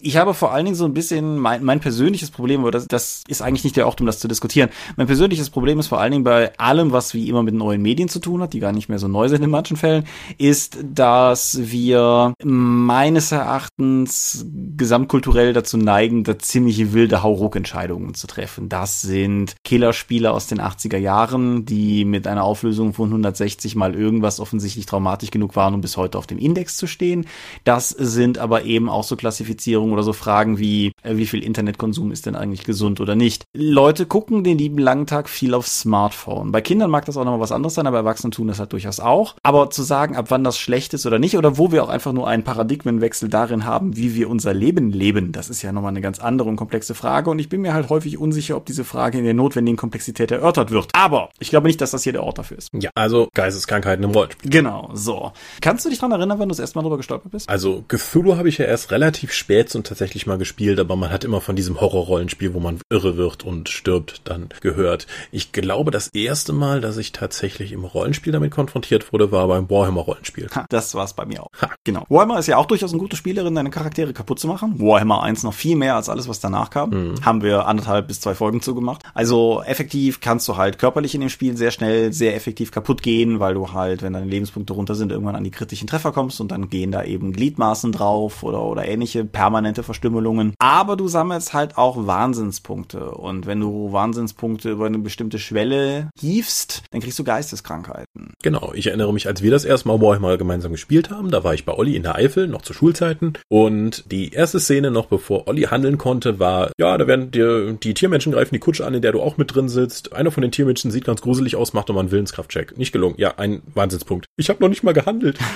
Ich habe vor allen Dingen so ein bisschen mein, mein persönliches Problem, aber das, das ist eigentlich nicht der Ort, um das zu diskutieren. Mein persönliches Problem ist vor allen Dingen bei allem, was wie immer mit neuen Medien zu tun hat, die gar nicht mehr so neu sind in manchen Fällen, ist, dass wir meines Erachtens gesamtkulturell dazu neigen, da ziemlich wilde Hauruck-Entscheidungen zu treffen. Das sind Killerspiele aus den 80er Jahren, die mit einer Auflösung von 160 mal irgendwas offensichtlich traumatisch genug waren, um bis heute auf dem Index zu stehen. Das sind aber eben auch so Klassifizierungen oder so Fragen wie, äh, wie viel Internetkonsum ist denn eigentlich gesund oder nicht. Leute gucken den lieben langen Tag viel aufs Smartphone. Bei Kindern mag das auch nochmal was anderes sein, aber Erwachsene tun das halt durchaus auch. Aber zu sagen, ab wann das schlecht ist oder nicht, oder wo wir auch einfach nur einen Paradigmenwechsel darin haben, wie wir unser Leben leben, das ist ja nochmal eine ganz andere und komplexe Frage. Und ich bin mir halt häufig unsicher, ob diese Frage in der notwendigen Komplexität erörtert wird. Aber ich glaube nicht, dass das hier der Ort dafür ist. Ja, also Geisteskrankheiten im Rollenspiel. Genau, so. Kannst du dich daran erinnern, wenn du das erste Mal drüber gestolpert bist? Also Cthulhu habe ich ja erst relativ spät und tatsächlich mal gespielt, aber man hat immer von diesem Horrorrollenspiel, wo man irre wird und stirbt, dann gehört. Ich glaube, das erste Mal, dass ich tatsächlich im Rollenspiel damit konfrontiert wurde, war beim Warhammer-Rollenspiel. Das war es bei mir auch. Ha. Genau. Warhammer ist ja auch durchaus eine gute Spielerin, deine Charaktere kaputt zu machen. Warhammer 1 noch viel mehr als alles, was danach kam. Mhm. Haben wir anderthalb bis zwei Folgen zugemacht. Also effektiv kannst du halt körperlich in dem Spiel sehr schnell, sehr effektiv kaputt gehen, weil du halt, wenn deine Lebenspunkte runter sind, irgendwann an die kritischen Treffer kommst und dann gehen da eben Gliedmaßen drauf oder, oder ähnliche permanente Verstümmelungen. Aber du sammelst halt auch Wahnsinnspunkte. Und wenn du Wahnsinnspunkte über eine bestimmte Schwelle hiefst, dann kriegst du Geisteskrankheiten. Genau. Ich erinnere mich, als wir das erste Mal Warhammer gemeinsam gespielt haben, da war ich bei Olli in der Eifel, noch zu Schulzeiten. Und die erste Szene, noch bevor Olli handeln konnte, war, ja, da werden dir die Tiermenschen greifen die Kutsche an, in der du auch mit drin sitzt. Einer von den Tiermenschen sieht ganz gruselig aus, mach doch mal einen Willenskraftcheck. Nicht gelungen. Ja, ein Wahnsinnspunkt. Ich habe noch nicht mal gehandelt.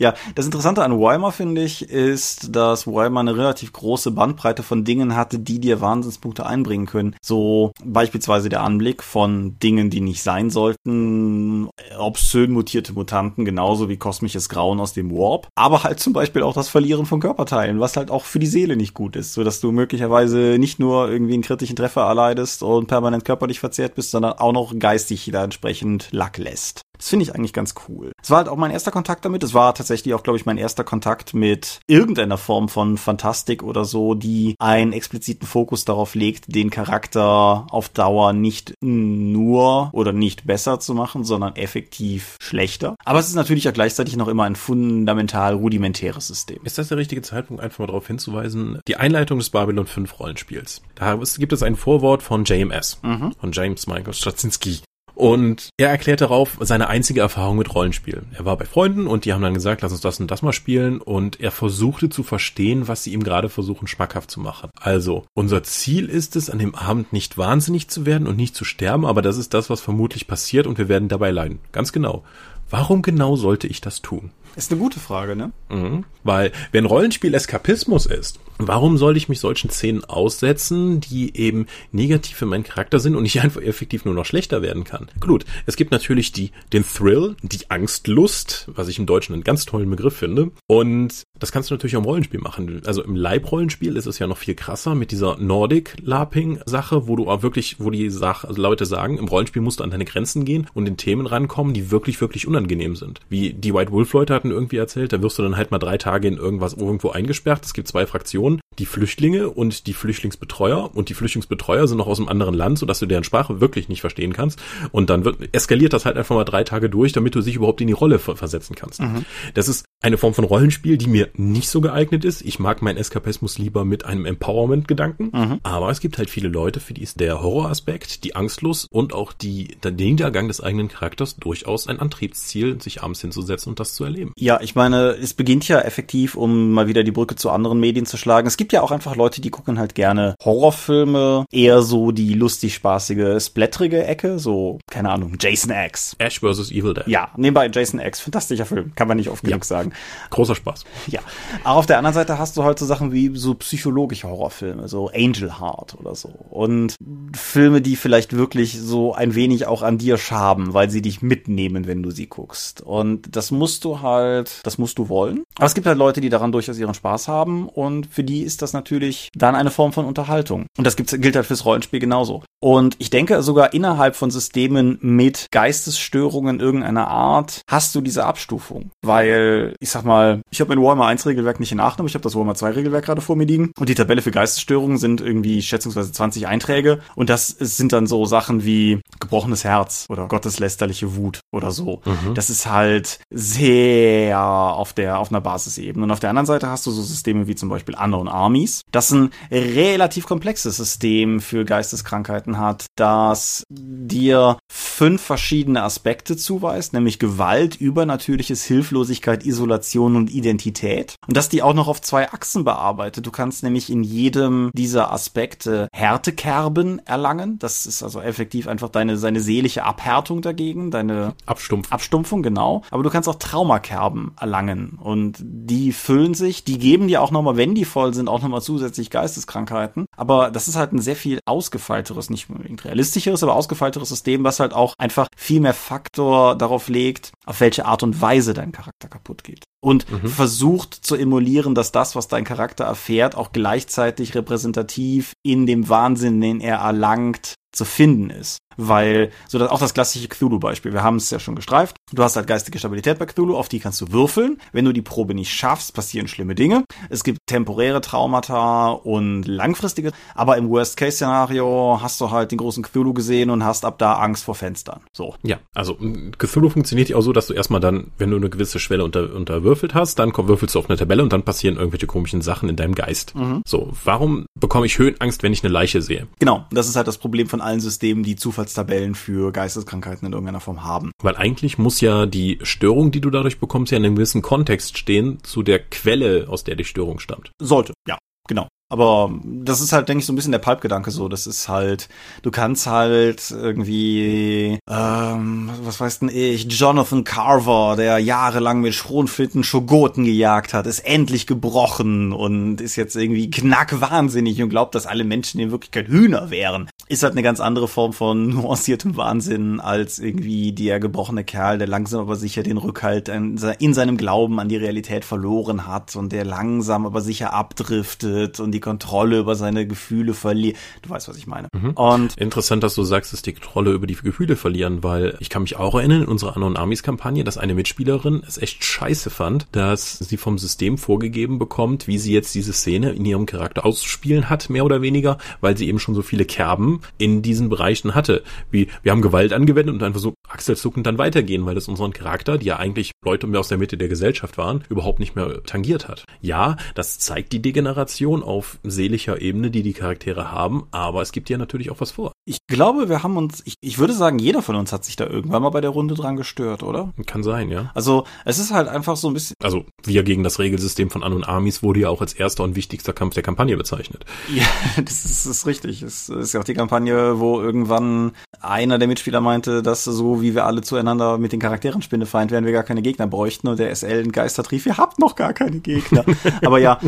Ja, das Interessante an Weimar, finde ich, ist, dass Weimar eine relativ große Bandbreite von Dingen hatte, die dir Wahnsinnspunkte einbringen können. So beispielsweise der Anblick von Dingen, die nicht sein sollten, obszön mutierte Mutanten, genauso wie kosmisches Grauen aus dem Warp, aber halt zum Beispiel auch das Verlieren von Körperteilen, was halt auch für die Seele nicht gut ist, so dass du möglicherweise nicht nur irgendwie einen kritischen Treffer erleidest und permanent körperlich verzehrt bist, sondern auch noch geistig da entsprechend Lack lässt. Das finde ich eigentlich ganz cool. Es war halt auch mein erster Kontakt damit. Es war tatsächlich auch, glaube ich, mein erster Kontakt mit irgendeiner Form von Fantastik oder so, die einen expliziten Fokus darauf legt, den Charakter auf Dauer nicht nur oder nicht besser zu machen, sondern effektiv schlechter. Aber es ist natürlich ja gleichzeitig noch immer ein fundamental rudimentäres System. Ist das der richtige Zeitpunkt, einfach mal darauf hinzuweisen? Die Einleitung des Babylon 5 Rollenspiels. Da gibt es ein Vorwort von JMS, mhm. von James Michael Straczynski. Und er erklärt darauf seine einzige Erfahrung mit Rollenspiel. Er war bei Freunden und die haben dann gesagt, lass uns das und das mal spielen. Und er versuchte zu verstehen, was sie ihm gerade versuchen, schmackhaft zu machen. Also, unser Ziel ist es, an dem Abend nicht wahnsinnig zu werden und nicht zu sterben, aber das ist das, was vermutlich passiert und wir werden dabei leiden. Ganz genau. Warum genau sollte ich das tun? Ist eine gute Frage, ne? Mhm. Weil, wenn Rollenspiel Eskapismus ist, warum soll ich mich solchen Szenen aussetzen, die eben negativ für meinen Charakter sind und ich einfach effektiv nur noch schlechter werden kann? Gut, es gibt natürlich die, den Thrill, die Angstlust, was ich im Deutschen einen ganz tollen Begriff finde. Und das kannst du natürlich auch im Rollenspiel machen. Also im Leibrollenspiel ist es ja noch viel krasser mit dieser Nordic-Laping-Sache, wo du auch wirklich, wo die Sache, also Leute sagen, im Rollenspiel musst du an deine Grenzen gehen und in Themen rankommen, die wirklich, wirklich unangenehm sind. Wie die White Wolf-Leute hatten irgendwie erzählt, da wirst du dann halt mal drei Tage in irgendwas irgendwo eingesperrt. Es gibt zwei Fraktionen, die Flüchtlinge und die Flüchtlingsbetreuer. Und die Flüchtlingsbetreuer sind noch aus einem anderen Land, sodass du deren Sprache wirklich nicht verstehen kannst. Und dann wird, eskaliert das halt einfach mal drei Tage durch, damit du dich überhaupt in die Rolle versetzen kannst. Mhm. Das ist eine Form von Rollenspiel, die mir nicht so geeignet ist. Ich mag meinen Eskapismus lieber mit einem Empowerment-Gedanken. Mhm. Aber es gibt halt viele Leute, für die ist der Horroraspekt, die Angstlust und auch die, der Niedergang des eigenen Charakters durchaus ein Antriebsziel, sich abends hinzusetzen und das zu erleben. Ja, ich meine, es beginnt ja effektiv, um mal wieder die Brücke zu anderen Medien zu schlagen. Es gibt ja auch einfach Leute, die gucken halt gerne Horrorfilme, eher so die lustig spaßige, splatterige Ecke, so, keine Ahnung, Jason X. Ash vs. Evil Dead. Ja, nebenbei Jason X, fantastischer Film, kann man nicht oft genug ja. sagen. Großer Spaß. Ja. Aber auf der anderen Seite hast du halt so Sachen wie so psychologische Horrorfilme, so Angel Heart oder so. Und Filme, die vielleicht wirklich so ein wenig auch an dir schaben, weil sie dich mitnehmen, wenn du sie guckst. Und das musst du halt, das musst du wollen. Aber es gibt halt Leute, die daran durchaus ihren Spaß haben und für die ist das natürlich dann eine Form von Unterhaltung. Und das gilt halt fürs Rollenspiel genauso. Und ich denke sogar innerhalb von Systemen mit Geistesstörungen irgendeiner Art hast du diese Abstufung. Weil, ich sag mal, ich habe mein Warhammer 1 Regelwerk nicht in Acht, aber ich habe das Warhammer 2 Regelwerk gerade vor mir liegen. Und die Tabelle für Geistesstörungen sind irgendwie schätzungsweise 20 Einträge. Und das sind dann so Sachen wie gebrochenes Herz oder gotteslästerliche Wut oder so. Mhm. Das ist halt sehr auf der, auf einer Basisebene. Und auf der anderen Seite hast du so Systeme wie zum Beispiel Unknown Armies. Das ein relativ komplexes System für Geisteskrankheiten hat, das dir fünf verschiedene Aspekte zuweist, nämlich Gewalt, Übernatürliches, Hilflosigkeit, Isolation und Identität. Und dass die auch noch auf zwei Achsen bearbeitet. Du kannst nämlich in jedem dieser Aspekte Härtekerben erlangen. Das ist also effektiv einfach deine, seine seelische Abhärtung dagegen, deine Abstumpf. Abstumpfung, genau. Aber du kannst auch Traumakerben erlangen. Und die füllen sich, die geben dir auch nochmal, wenn die voll sind, auch nochmal zusätzlich Geisteskrankheiten. Aber das ist halt ein sehr viel ausgefeilteres, nicht unbedingt realistischeres, aber ausgefeilteres System, was halt auch einfach viel mehr Faktor darauf legt, auf welche Art und Weise dein Charakter kaputt geht und mhm. versucht zu emulieren, dass das, was dein Charakter erfährt, auch gleichzeitig repräsentativ in dem Wahnsinn, den er erlangt, zu finden ist weil so das, auch das klassische Cthulhu-Beispiel. Wir haben es ja schon gestreift. Du hast halt geistige Stabilität bei Cthulhu, auf die kannst du würfeln. Wenn du die Probe nicht schaffst, passieren schlimme Dinge. Es gibt temporäre Traumata und langfristige. Aber im Worst-Case-Szenario hast du halt den großen Cthulhu gesehen und hast ab da Angst vor Fenstern. So. Ja, also Cthulhu funktioniert ja auch so, dass du erstmal dann, wenn du eine gewisse Schwelle unter, unterwürfelt hast, dann würfelst du auf eine Tabelle und dann passieren irgendwelche komischen Sachen in deinem Geist. Mhm. So, warum bekomme ich Höhenangst, wenn ich eine Leiche sehe? Genau, das ist halt das Problem von allen Systemen, die Zufalls Zufallstabellen für Geisteskrankheiten in irgendeiner Form haben. Weil eigentlich muss ja die Störung, die du dadurch bekommst, ja in einem gewissen Kontext stehen zu der Quelle, aus der die Störung stammt. Sollte, ja. Genau. Aber das ist halt, denke ich, so ein bisschen der Pulp-Gedanke so. Das ist halt, du kannst halt irgendwie, ähm, was weiß denn ich, Jonathan Carver, der jahrelang mit Schronflinten Schogoten gejagt hat, ist endlich gebrochen und ist jetzt irgendwie knackwahnsinnig und glaubt, dass alle Menschen in Wirklichkeit Hühner wären. Ist halt eine ganz andere Form von nuanciertem Wahnsinn als irgendwie der gebrochene Kerl, der langsam aber sicher den Rückhalt in seinem Glauben an die Realität verloren hat und der langsam aber sicher abdriftet und die Kontrolle über seine Gefühle verliert. Du weißt, was ich meine. Mhm. Und interessant, dass du sagst, dass die Kontrolle über die Gefühle verlieren, weil ich kann mich auch erinnern in unserer Anon Armies Kampagne, dass eine Mitspielerin es echt scheiße fand, dass sie vom System vorgegeben bekommt, wie sie jetzt diese Szene in ihrem Charakter auszuspielen hat, mehr oder weniger, weil sie eben schon so viele Kerben in diesen Bereichen hatte. Wie, wir haben Gewalt angewendet und einfach so achselzuckend dann weitergehen, weil das unseren Charakter, die ja eigentlich Leute mehr aus der Mitte der Gesellschaft waren, überhaupt nicht mehr tangiert hat. Ja, das zeigt die Degeneration auf seelischer Ebene, die die Charaktere haben, aber es gibt ja natürlich auch was vor. Ich glaube, wir haben uns, ich, ich würde sagen, jeder von uns hat sich da irgendwann mal bei der Runde dran gestört, oder? Kann sein, ja. Also, es ist halt einfach so ein bisschen. Also, wir gegen das Regelsystem von An und Armies wurde ja auch als erster und wichtigster Kampf der Kampagne bezeichnet. Ja, das ist, das ist richtig. Es ist ja auch die Kampagne, wo irgendwann einer der Mitspieler meinte, dass so wie wir alle zueinander mit den Charakteren Spinnefeind wären, wir gar keine Gegner bräuchten und der SL ein Geister rief, ihr habt noch gar keine Gegner. Aber ja,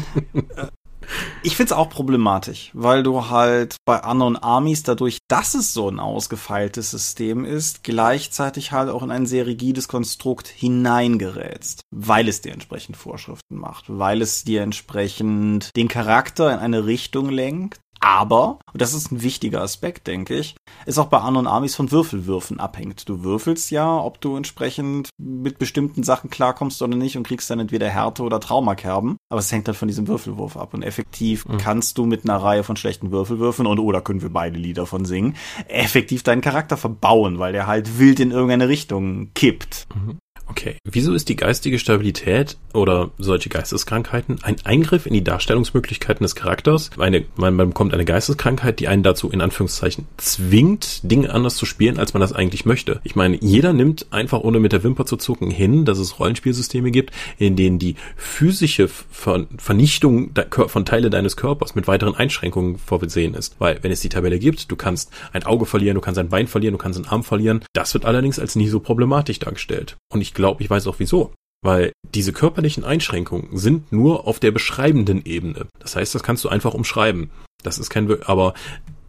ich find's auch problematisch, weil du halt bei Unknown Armies dadurch, dass es so ein ausgefeiltes System ist, gleichzeitig halt auch in ein sehr rigides Konstrukt hineingerätst, weil es dir entsprechend Vorschriften macht, weil es dir entsprechend den Charakter in eine Richtung lenkt, aber, und das ist ein wichtiger Aspekt, denke ich, ist auch bei Anon Armies von Würfelwürfen abhängt. Du würfelst ja, ob du entsprechend mit bestimmten Sachen klarkommst oder nicht und kriegst dann entweder Härte oder Traumakerben. Aber es hängt halt von diesem Würfelwurf ab. Und effektiv mhm. kannst du mit einer Reihe von schlechten Würfelwürfen und oder können wir beide Lieder von singen, effektiv deinen Charakter verbauen, weil der halt wild in irgendeine Richtung kippt. Mhm. Okay. Wieso ist die geistige Stabilität oder solche Geisteskrankheiten ein Eingriff in die Darstellungsmöglichkeiten des Charakters? Eine, man, man bekommt eine Geisteskrankheit, die einen dazu in Anführungszeichen zwingt, Dinge anders zu spielen, als man das eigentlich möchte. Ich meine, jeder nimmt einfach ohne mit der Wimper zu zucken hin, dass es Rollenspielsysteme gibt, in denen die physische Ver Vernichtung von Teile deines Körpers mit weiteren Einschränkungen vorgesehen ist. Weil wenn es die Tabelle gibt, du kannst ein Auge verlieren, du kannst ein Bein verlieren, du kannst einen Arm verlieren. Das wird allerdings als nie so problematisch dargestellt. Und ich glaube, ich weiß auch wieso. Weil diese körperlichen Einschränkungen sind nur auf der beschreibenden Ebene. Das heißt, das kannst du einfach umschreiben. Das ist kein, aber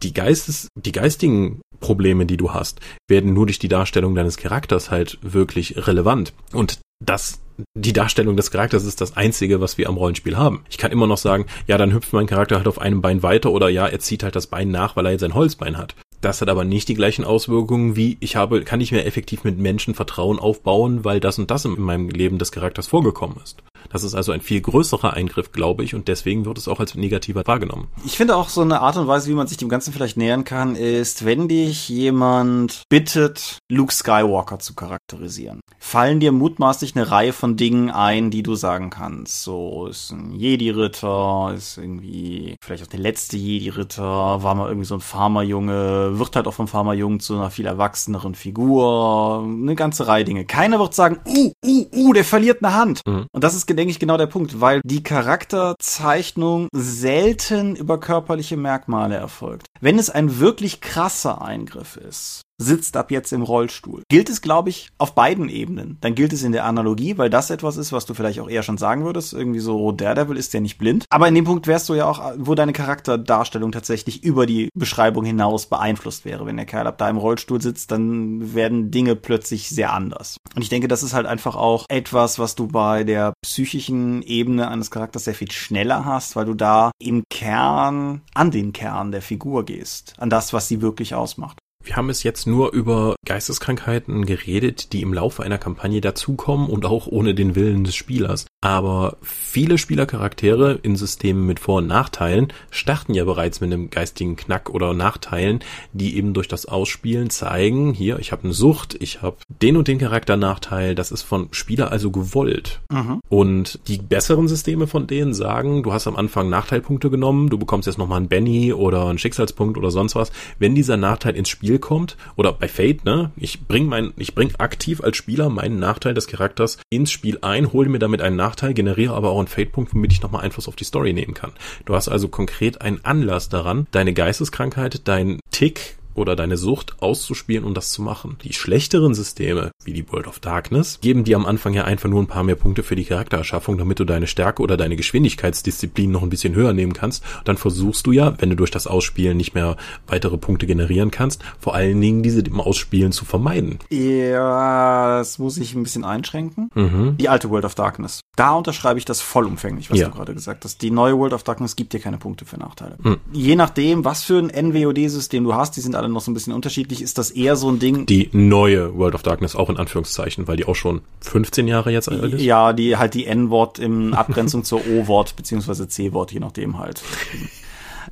die Geistes, die geistigen Probleme, die du hast, werden nur durch die Darstellung deines Charakters halt wirklich relevant. Und das, die Darstellung des Charakters ist das einzige, was wir am Rollenspiel haben. Ich kann immer noch sagen, ja, dann hüpft mein Charakter halt auf einem Bein weiter oder ja, er zieht halt das Bein nach, weil er jetzt ein Holzbein hat. Das hat aber nicht die gleichen Auswirkungen wie ich habe, kann ich mir effektiv mit Menschen Vertrauen aufbauen, weil das und das in meinem Leben des Charakters vorgekommen ist. Das ist also ein viel größerer Eingriff, glaube ich, und deswegen wird es auch als negativer wahrgenommen. Ich finde auch so eine Art und Weise, wie man sich dem Ganzen vielleicht nähern kann, ist, wenn dich jemand bittet, Luke Skywalker zu charakterisieren, fallen dir mutmaßlich eine Reihe von Dingen ein, die du sagen kannst. So ist ein Jedi-Ritter, ist irgendwie vielleicht auch der letzte Jedi-Ritter, war mal irgendwie so ein Farmerjunge, wird halt auch vom Farmerjungen zu einer viel erwachseneren Figur, eine ganze Reihe Dinge. Keiner wird sagen, uh, uh, uh, der verliert eine Hand. Mhm. Und das ist, denke ich, genau der Punkt, weil die Charakterzeichnung selten über körperliche Merkmale erfolgt. Wenn es ein wirklich krasser Eingriff ist, sitzt ab jetzt im Rollstuhl. Gilt es, glaube ich, auf beiden Ebenen. Dann gilt es in der Analogie, weil das etwas ist, was du vielleicht auch eher schon sagen würdest. Irgendwie so, Daredevil ist ja nicht blind. Aber in dem Punkt wärst du ja auch, wo deine Charakterdarstellung tatsächlich über die Beschreibung hinaus beeinflusst wäre. Wenn der Kerl ab da im Rollstuhl sitzt, dann werden Dinge plötzlich sehr anders. Und ich denke, das ist halt einfach auch etwas, was du bei der psychischen Ebene eines Charakters sehr viel schneller hast, weil du da im Kern an den Kern der Figur gehst. An das, was sie wirklich ausmacht. Wir haben es jetzt nur über Geisteskrankheiten geredet, die im Laufe einer Kampagne dazukommen und auch ohne den Willen des Spielers. Aber viele Spielercharaktere in Systemen mit Vor- und Nachteilen starten ja bereits mit einem geistigen Knack oder Nachteilen, die eben durch das Ausspielen zeigen, hier, ich habe eine Sucht, ich habe den und den Charakternachteil, das ist von Spieler also gewollt. Mhm. Und die besseren Systeme von denen sagen, du hast am Anfang Nachteilpunkte genommen, du bekommst jetzt nochmal einen Benny oder einen Schicksalspunkt oder sonst was. Wenn dieser Nachteil ins Spiel kommt, oder bei Fate, ne, ich bring mein, ich bring aktiv als Spieler meinen Nachteil des Charakters ins Spiel ein, hole mir damit einen Nachteil Nachteil, generiere aber auch einen Fate-Punkt, womit ich nochmal Einfluss auf die Story nehmen kann. Du hast also konkret einen Anlass daran, deine Geisteskrankheit, dein Tick oder deine Sucht auszuspielen, um das zu machen. Die schlechteren Systeme, wie die World of Darkness, geben dir am Anfang ja einfach nur ein paar mehr Punkte für die Charaktererschaffung, damit du deine Stärke oder deine Geschwindigkeitsdisziplin noch ein bisschen höher nehmen kannst. Dann versuchst du ja, wenn du durch das Ausspielen nicht mehr weitere Punkte generieren kannst, vor allen Dingen diese im Ausspielen zu vermeiden. Ja, das muss ich ein bisschen einschränken. Mhm. Die alte World of Darkness. Da unterschreibe ich das vollumfänglich, was ja. du gerade gesagt hast. Die neue World of Darkness gibt dir keine Punkte für Nachteile. Mhm. Je nachdem, was für ein NWOD-System du hast, die sind alle noch so ein bisschen unterschiedlich, ist das eher so ein Ding. Die neue World of Darkness auch in Anführungszeichen, weil die auch schon 15 Jahre jetzt alt ist. Ja, die halt die N-Wort in Abgrenzung zur O-Wort beziehungsweise C-Wort, je nachdem halt.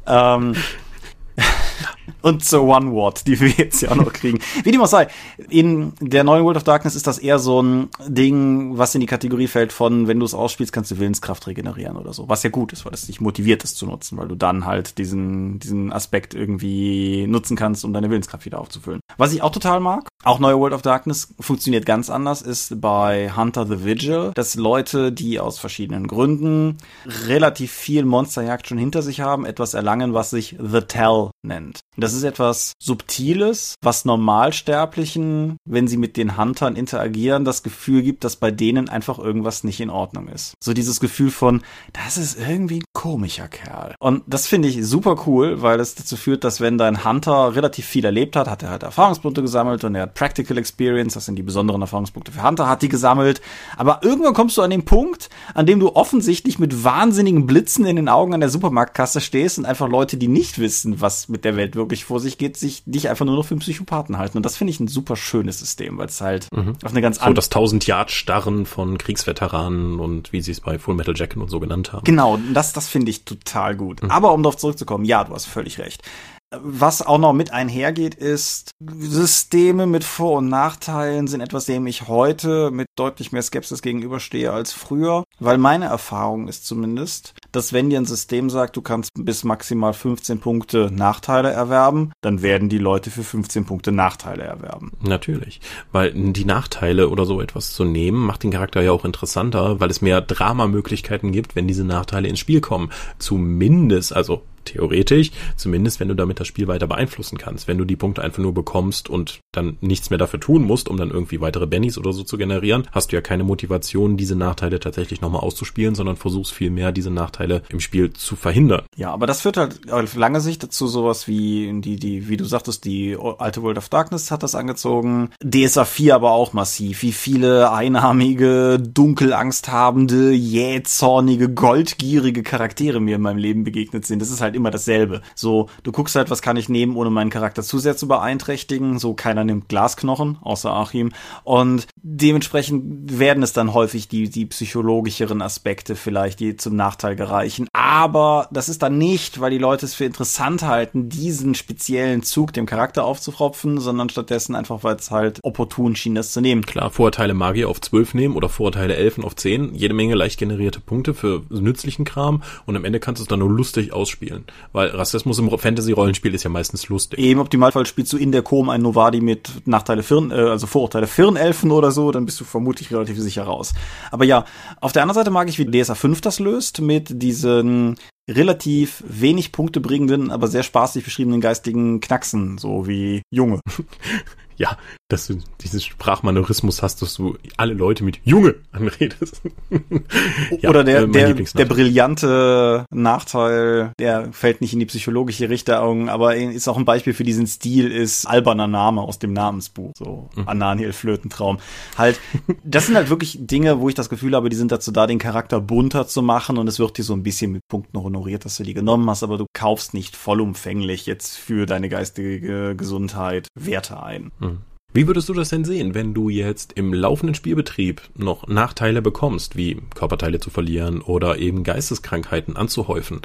ähm, und zur One Ward, die wir jetzt ja auch noch kriegen. Wie dem auch sei, in der neuen World of Darkness ist das eher so ein Ding, was in die Kategorie fällt von, wenn du es ausspielst, kannst du Willenskraft regenerieren oder so. Was ja gut ist, weil es dich motiviert, es zu nutzen, weil du dann halt diesen, diesen Aspekt irgendwie nutzen kannst, um deine Willenskraft wieder aufzufüllen. Was ich auch total mag, auch neue World of Darkness funktioniert ganz anders, ist bei Hunter the Vigil, dass Leute, die aus verschiedenen Gründen relativ viel Monsterjagd schon hinter sich haben, etwas erlangen, was sich The Tell nennt. Das ist etwas Subtiles, was Normalsterblichen, wenn sie mit den Huntern interagieren, das Gefühl gibt, dass bei denen einfach irgendwas nicht in Ordnung ist. So dieses Gefühl von, das ist irgendwie ein komischer Kerl. Und das finde ich super cool, weil es dazu führt, dass wenn dein Hunter relativ viel erlebt hat, hat er halt Erfahrungspunkte gesammelt und er hat Practical Experience, das sind die besonderen Erfahrungspunkte für Hunter, hat die gesammelt. Aber irgendwann kommst du an den Punkt, an dem du offensichtlich mit wahnsinnigen Blitzen in den Augen an der Supermarktkasse stehst und einfach Leute, die nicht wissen, was mit der Welt wirklich vor sich geht, sich dich einfach nur noch für einen Psychopathen halten. Und das finde ich ein super schönes System, weil es halt mhm. auf eine ganz andere. So das 1000 Yard Starren von Kriegsveteranen und wie sie es bei Full Metal Jacket und so genannt haben. Genau, das, das finde ich total gut. Mhm. Aber um darauf zurückzukommen, ja, du hast völlig recht. Was auch noch mit einhergeht, ist, Systeme mit Vor- und Nachteilen sind etwas, dem ich heute mit deutlich mehr Skepsis gegenüberstehe als früher, weil meine Erfahrung ist zumindest, dass wenn dir ein System sagt, du kannst bis maximal 15 Punkte Nachteile erwerben, dann werden die Leute für 15 Punkte Nachteile erwerben. Natürlich, weil die Nachteile oder so etwas zu nehmen, macht den Charakter ja auch interessanter, weil es mehr Dramamöglichkeiten gibt, wenn diese Nachteile ins Spiel kommen. Zumindest, also theoretisch, zumindest wenn du damit das Spiel weiter beeinflussen kannst. Wenn du die Punkte einfach nur bekommst und dann nichts mehr dafür tun musst, um dann irgendwie weitere Bennies oder so zu generieren, hast du ja keine Motivation, diese Nachteile tatsächlich nochmal auszuspielen, sondern versuchst vielmehr, diese Nachteile im Spiel zu verhindern. Ja, aber das führt halt auf lange Sicht dazu sowas wie die, die, wie du sagtest, die alte World of Darkness hat das angezogen, DSA 4 aber auch massiv, wie viele einarmige, dunkelangsthabende, jähzornige, goldgierige Charaktere mir in meinem Leben begegnet sind. Das ist halt immer dasselbe. So, du guckst halt, was kann ich nehmen, ohne meinen Charakter zu sehr zu beeinträchtigen. So, keiner nimmt Glasknochen, außer Achim. Und dementsprechend werden es dann häufig die, die psychologischeren Aspekte vielleicht, die zum Nachteil gereichen. Aber das ist dann nicht, weil die Leute es für interessant halten, diesen speziellen Zug dem Charakter aufzufropfen, sondern stattdessen einfach, weil es halt opportun schien, das zu nehmen. Klar, Vorurteile Magier auf 12 nehmen oder Vorurteile Elfen auf 10. Jede Menge leicht generierte Punkte für nützlichen Kram und am Ende kannst du es dann nur lustig ausspielen. Weil Rassismus im Fantasy-Rollenspiel ist ja meistens lustig. Im Optimalfall spielst du in der Com ein Novadi mit Nachteile Firn, äh, also Vorurteile Firnelfen oder so, dann bist du vermutlich relativ sicher raus. Aber ja, auf der anderen Seite mag ich, wie DSA 5 das löst, mit diesen relativ wenig Punkte bringenden, aber sehr spaßig beschriebenen geistigen Knacksen, so wie Junge. ja, dass du dieses Sprachmanorismus hast, dass du alle Leute mit Junge anredest. ja, Oder der, äh, der, der brillante Nachteil, der fällt nicht in die psychologische Richtung, aber ist auch ein Beispiel für diesen Stil, ist alberner Name aus dem Namensbuch, so mhm. Ananiel Flötentraum. Halt, das sind halt wirklich Dinge, wo ich das Gefühl habe, die sind dazu da, den Charakter bunter zu machen und es wird dir so ein bisschen mit Punkten honoriert, dass du die genommen hast, aber du kaufst nicht vollumfänglich jetzt für deine geistige Gesundheit Werte ein. Mhm. Wie würdest du das denn sehen, wenn du jetzt im laufenden Spielbetrieb noch Nachteile bekommst, wie Körperteile zu verlieren oder eben Geisteskrankheiten anzuhäufen?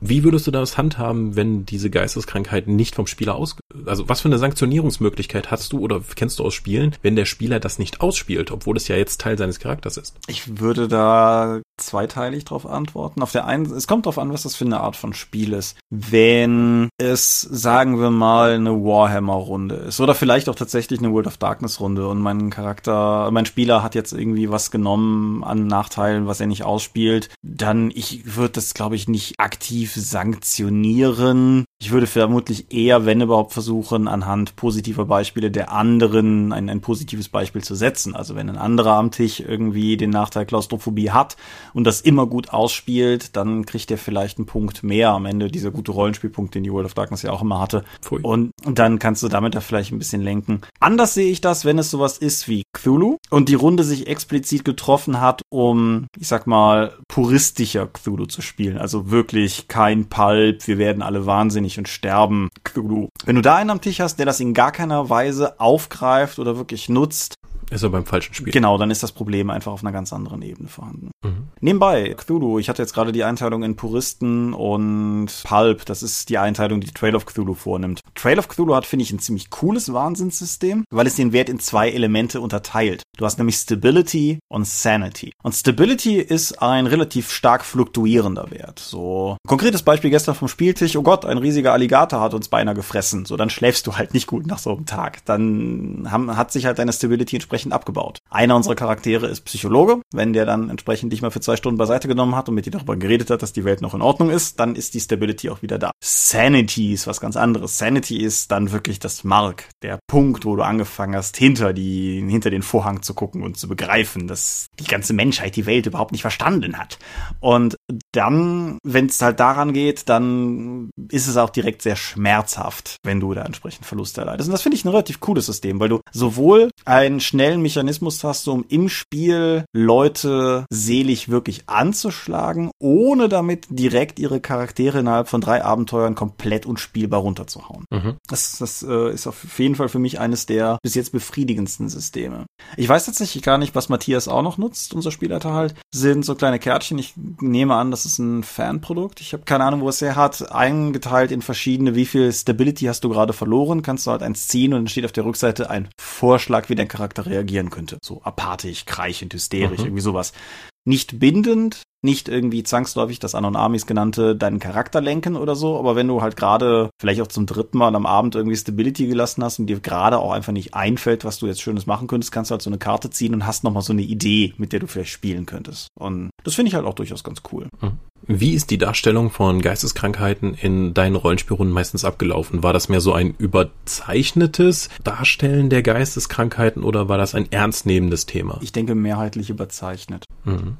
Wie würdest du das handhaben, wenn diese Geisteskrankheiten nicht vom Spieler aus, also was für eine Sanktionierungsmöglichkeit hast du oder kennst du aus Spielen, wenn der Spieler das nicht ausspielt, obwohl es ja jetzt Teil seines Charakters ist? Ich würde da zweiteilig darauf antworten. Auf der einen, es kommt darauf an, was das für eine Art von Spiel ist. Wenn es, sagen wir mal, eine Warhammer-Runde ist oder vielleicht auch tatsächlich eine World of Darkness-Runde und mein Charakter, mein Spieler hat jetzt irgendwie was genommen an Nachteilen, was er nicht ausspielt, dann ich würde das, glaube ich, nicht aktiv sanktionieren. Ich würde vermutlich eher, wenn überhaupt, versuchen, anhand positiver Beispiele der anderen ein, ein positives Beispiel zu setzen. Also wenn ein anderer am Tisch irgendwie den Nachteil Klaustrophobie hat und das immer gut ausspielt, dann kriegt er vielleicht einen Punkt mehr am Ende, dieser gute Rollenspielpunkt, den die World of Darkness ja auch immer hatte. Pfui. Und dann kannst du damit da vielleicht ein bisschen lenken. Anders sehe ich das, wenn es sowas ist wie Cthulhu und die Runde sich explizit getroffen hat, um, ich sag mal, puristischer Cthulhu zu spielen. Also wirklich kein Pulp, wir werden alle wahnsinnig und sterben Cthulhu. Wenn du da einen am Tisch hast, der das in gar keiner Weise aufgreift oder wirklich nutzt, ist er beim falschen Spiel. Genau, dann ist das Problem einfach auf einer ganz anderen Ebene vorhanden. Mhm. Nebenbei, Cthulhu, ich hatte jetzt gerade die Einteilung in Puristen und Pulp. Das ist die Einteilung, die Trail of Cthulhu vornimmt. Trail of Cthulhu hat, finde ich, ein ziemlich cooles Wahnsinnssystem, weil es den Wert in zwei Elemente unterteilt. Du hast nämlich Stability und Sanity. Und Stability ist ein relativ stark fluktuierender Wert. So, konkretes Beispiel gestern vom Spieltisch. Oh Gott, ein riesiger Alligator hat uns beinahe gefressen. So, dann schläfst du halt nicht gut nach so einem Tag. Dann haben, hat sich halt deine Stability entsprechend abgebaut. Einer unserer Charaktere ist Psychologe. Wenn der dann entsprechend dich mal für zwei Stunden beiseite genommen hat und mit dir darüber geredet hat, dass die Welt noch in Ordnung ist, dann ist die Stability auch wieder da. Sanity ist was ganz anderes. Sanity ist dann wirklich das Mark, der Punkt, wo du angefangen hast, hinter die, hinter den Vorhang zu gucken und zu begreifen, dass die ganze Menschheit die Welt überhaupt nicht verstanden hat. Und dann, wenn es halt daran geht, dann ist es auch direkt sehr schmerzhaft, wenn du da entsprechend Verluste erleidest. Und das finde ich ein relativ cooles System, weil du sowohl einen schnellen Mechanismus hast, um im Spiel Leute selig wirklich anzuschlagen, ohne damit direkt ihre Charaktere innerhalb von drei Abenteuern komplett unspielbar runterzuhauen. Mhm. Das, das äh, ist auf jeden Fall für mich eines der bis jetzt befriedigendsten Systeme. Ich weiß tatsächlich gar nicht, was Matthias auch noch nutzt, unser Spielleiter halt, sind so kleine Kärtchen. Ich nehme an, das ist ein Fanprodukt. Ich habe keine Ahnung, wo es her hat. Eingeteilt in verschiedene, wie viel Stability hast du gerade verloren, kannst du halt eins ziehen und dann steht auf der Rückseite ein Vorschlag, wie dein Charakter reagieren könnte. So apathisch, kreichend, hysterisch, mhm. irgendwie sowas nicht bindend, nicht irgendwie zwangsläufig das Anon Amis genannte deinen Charakter lenken oder so, aber wenn du halt gerade vielleicht auch zum dritten Mal am Abend irgendwie Stability gelassen hast und dir gerade auch einfach nicht einfällt, was du jetzt Schönes machen könntest, kannst du halt so eine Karte ziehen und hast nochmal so eine Idee, mit der du vielleicht spielen könntest. Und das finde ich halt auch durchaus ganz cool. Hm. Wie ist die Darstellung von Geisteskrankheiten in deinen Rollenspielrunden meistens abgelaufen? War das mehr so ein überzeichnetes Darstellen der Geisteskrankheiten oder war das ein ernstnehmendes Thema? Ich denke mehrheitlich überzeichnet. Mhm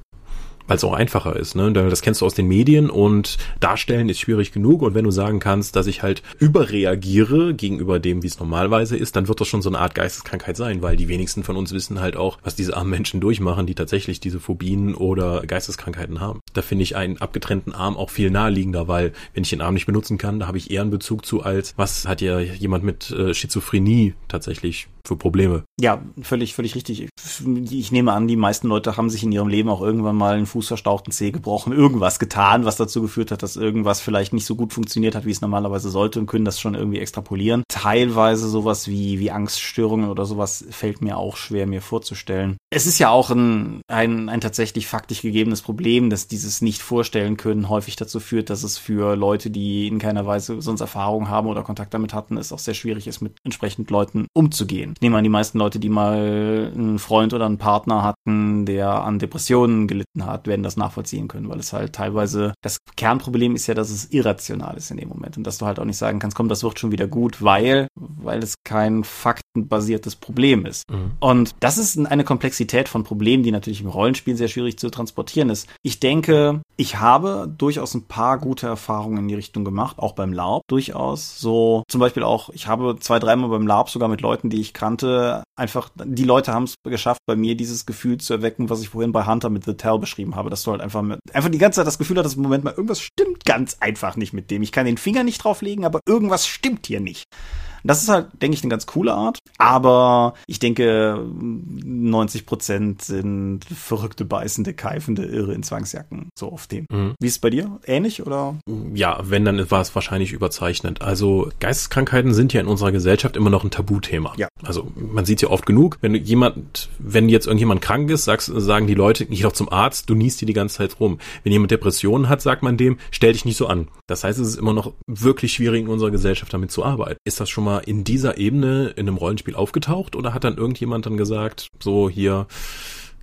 weil es auch einfacher ist. Ne? Das kennst du aus den Medien und darstellen ist schwierig genug. Und wenn du sagen kannst, dass ich halt überreagiere gegenüber dem, wie es normalerweise ist, dann wird das schon so eine Art Geisteskrankheit sein, weil die wenigsten von uns wissen halt auch, was diese armen Menschen durchmachen, die tatsächlich diese Phobien oder Geisteskrankheiten haben. Da finde ich einen abgetrennten Arm auch viel naheliegender, weil wenn ich den Arm nicht benutzen kann, da habe ich eher einen Bezug zu als, was hat ja jemand mit äh, Schizophrenie tatsächlich für Probleme. Ja, völlig, völlig richtig. Ich nehme an, die meisten Leute haben sich in ihrem Leben auch irgendwann mal einen Fuß verstaucht, einen Zeh gebrochen, irgendwas getan, was dazu geführt hat, dass irgendwas vielleicht nicht so gut funktioniert hat, wie es normalerweise sollte und können das schon irgendwie extrapolieren. Teilweise sowas wie, wie Angststörungen oder sowas fällt mir auch schwer, mir vorzustellen. Es ist ja auch ein, ein, ein tatsächlich faktisch gegebenes Problem, dass dieses Nicht-Vorstellen können häufig dazu führt, dass es für Leute, die in keiner Weise sonst Erfahrung haben oder Kontakt damit hatten, es auch sehr schwierig ist, mit entsprechend Leuten umzugehen. Ich nehme an, die meisten Leute, die mal einen Freund oder einen Partner hatten, der an Depressionen gelitten hat, werden das nachvollziehen können, weil es halt teilweise, das Kernproblem ist ja, dass es irrational ist in dem Moment und dass du halt auch nicht sagen kannst, komm, das wird schon wieder gut, weil, weil es kein faktenbasiertes Problem ist. Mhm. Und das ist eine Komplexität von Problemen, die natürlich im Rollenspiel sehr schwierig zu transportieren ist. Ich denke, ich habe durchaus ein paar gute Erfahrungen in die Richtung gemacht, auch beim LARP durchaus. So zum Beispiel auch, ich habe zwei, dreimal beim LARP sogar mit Leuten, die ich kannte, einfach, die Leute haben es geschafft, bei mir dieses Gefühl zu erwecken, was ich vorhin bei Hunter mit The Tell beschrieben habe, dass du halt einfach mit, einfach die ganze Zeit das Gefühl hattest, im Moment mal, irgendwas stimmt ganz einfach nicht mit dem. Ich kann den Finger nicht drauflegen, aber irgendwas stimmt hier nicht. Das ist halt, denke ich, eine ganz coole Art. Aber ich denke, 90 Prozent sind verrückte, beißende, keifende Irre in Zwangsjacken. So auf dem. Mhm. Wie ist es bei dir? Ähnlich oder? Ja, wenn, dann war es wahrscheinlich überzeichnet. Also Geisteskrankheiten sind ja in unserer Gesellschaft immer noch ein Tabuthema. Ja. Also man sieht ja oft genug, wenn jemand, wenn jetzt irgendjemand krank ist, sagst, sagen die Leute, geh doch zum Arzt, du niest dir die ganze Zeit rum. Wenn jemand Depressionen hat, sagt man dem, stell dich nicht so an. Das heißt, es ist immer noch wirklich schwierig in unserer Gesellschaft damit zu arbeiten. Ist das schon mal in dieser Ebene in einem Rollenspiel aufgetaucht oder hat dann irgendjemand dann gesagt, so hier,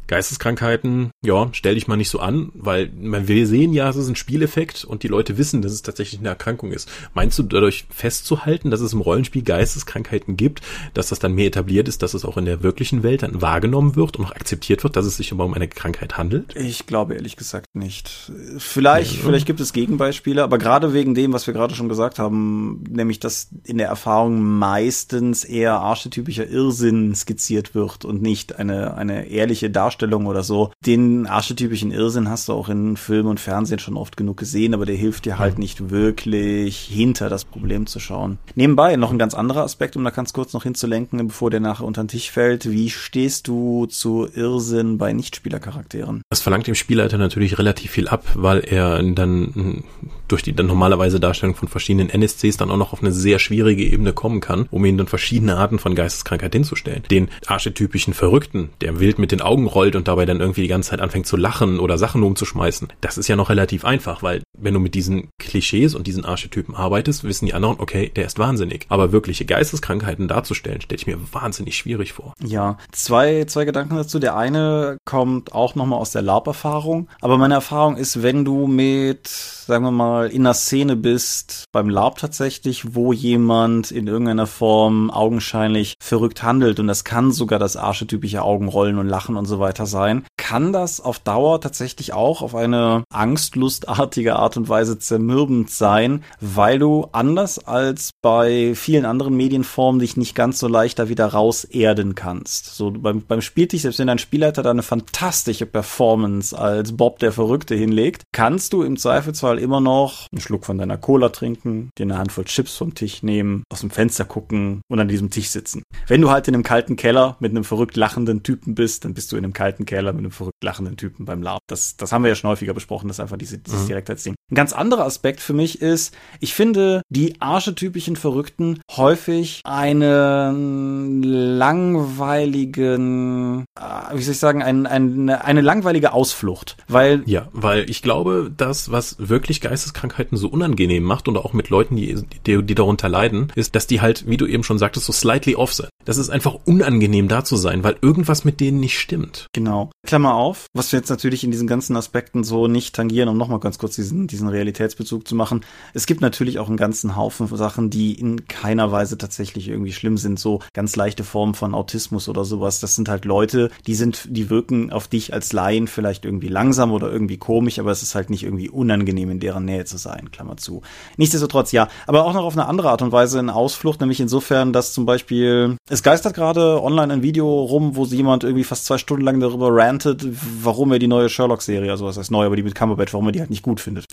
Geisteskrankheiten, ja, stell dich mal nicht so an, weil wir sehen ja, es ist ein Spieleffekt und die Leute wissen, dass es tatsächlich eine Erkrankung ist. Meinst du dadurch festzuhalten, dass es im Rollenspiel Geisteskrankheiten gibt, dass das dann mehr etabliert ist, dass es auch in der wirklichen Welt dann wahrgenommen wird und auch akzeptiert wird, dass es sich um eine Krankheit handelt? Ich glaube ehrlich gesagt nicht. Vielleicht, ja. vielleicht gibt es Gegenbeispiele, aber gerade wegen dem, was wir gerade schon gesagt haben, nämlich, dass in der Erfahrung meistens eher archetypischer Irrsinn skizziert wird und nicht eine, eine ehrliche Darstellung Darstellung oder so. Den archetypischen Irrsinn hast du auch in Film und Fernsehen schon oft genug gesehen, aber der hilft dir halt nicht wirklich hinter das Problem zu schauen. Nebenbei noch ein ganz anderer Aspekt, um da ganz kurz noch hinzulenken, bevor der nachher unter den Tisch fällt. Wie stehst du zu Irrsinn bei Nichtspielercharakteren? Das verlangt dem Spielleiter natürlich relativ viel ab, weil er dann durch die dann normalerweise Darstellung von verschiedenen NSCs dann auch noch auf eine sehr schwierige Ebene kommen kann, um ihnen dann verschiedene Arten von Geisteskrankheit hinzustellen. Den archetypischen Verrückten, der wild mit den Augen rollt, rollt und dabei dann irgendwie die ganze Zeit anfängt zu lachen oder Sachen umzuschmeißen. Das ist ja noch relativ einfach, weil wenn du mit diesen Klischees und diesen Archetypen arbeitest, wissen die anderen, okay, der ist wahnsinnig. Aber wirkliche Geisteskrankheiten darzustellen, stelle ich mir wahnsinnig schwierig vor. Ja, zwei, zwei Gedanken dazu. Der eine kommt auch nochmal aus der LARP-Erfahrung. Aber meine Erfahrung ist, wenn du mit, sagen wir mal, in einer Szene bist, beim LARP tatsächlich, wo jemand in irgendeiner Form augenscheinlich verrückt handelt und das kann sogar das archetypische Augenrollen und Lachen und so weiter weiter sein, kann das auf Dauer tatsächlich auch auf eine angstlustartige Art und Weise zermürbend sein, weil du anders als bei vielen anderen Medienformen dich nicht ganz so leicht da wieder rauserden kannst. So beim, beim Spieltisch, selbst wenn dein Spielleiter da eine fantastische Performance als Bob der Verrückte hinlegt, kannst du im Zweifelsfall immer noch einen Schluck von deiner Cola trinken, dir eine Handvoll Chips vom Tisch nehmen, aus dem Fenster gucken und an diesem Tisch sitzen. Wenn du halt in einem kalten Keller mit einem verrückt lachenden Typen bist, dann bist du in einem kalten Keller mit einem verrückt lachenden Typen beim Lab. Das, das haben wir ja schon häufiger besprochen, das ist einfach diese, dieses mhm. Direktheitsding. Ein ganz anderer Aspekt für mich ist, ich finde die archetypischen Verrückten häufig einen langweiligen, wie soll ich sagen, ein, ein, eine langweilige Ausflucht. Weil. Ja, weil ich glaube, das, was wirklich Geisteskrankheiten so unangenehm macht und auch mit Leuten, die, die, die darunter leiden, ist, dass die halt, wie du eben schon sagtest, so slightly off sind. Das ist einfach unangenehm da zu sein, weil irgendwas mit denen nicht stimmt. Genau. Klammer auf, was wir jetzt natürlich in diesen ganzen Aspekten so nicht tangieren, um nochmal ganz kurz diesen, diesen Realitätsbezug zu machen. Es gibt natürlich auch einen ganzen Haufen Sachen, die in keiner Weise tatsächlich irgendwie schlimm sind, so ganz leichte Formen von Autismus oder sowas. Das sind halt Leute, die sind, die wirken auf dich als Laien vielleicht irgendwie langsam oder irgendwie komisch, aber es ist halt nicht irgendwie unangenehm, in deren Nähe zu sein, Klammer zu. Nichtsdestotrotz, ja, aber auch noch auf eine andere Art und Weise in Ausflucht, nämlich insofern, dass zum Beispiel, es geistert gerade online ein Video rum, wo jemand irgendwie fast zwei Stunden lang darüber rantet, warum er die neue Sherlock-Serie, also was heißt neu, aber die mit Cumberbatch, warum er die halt nicht gut findet.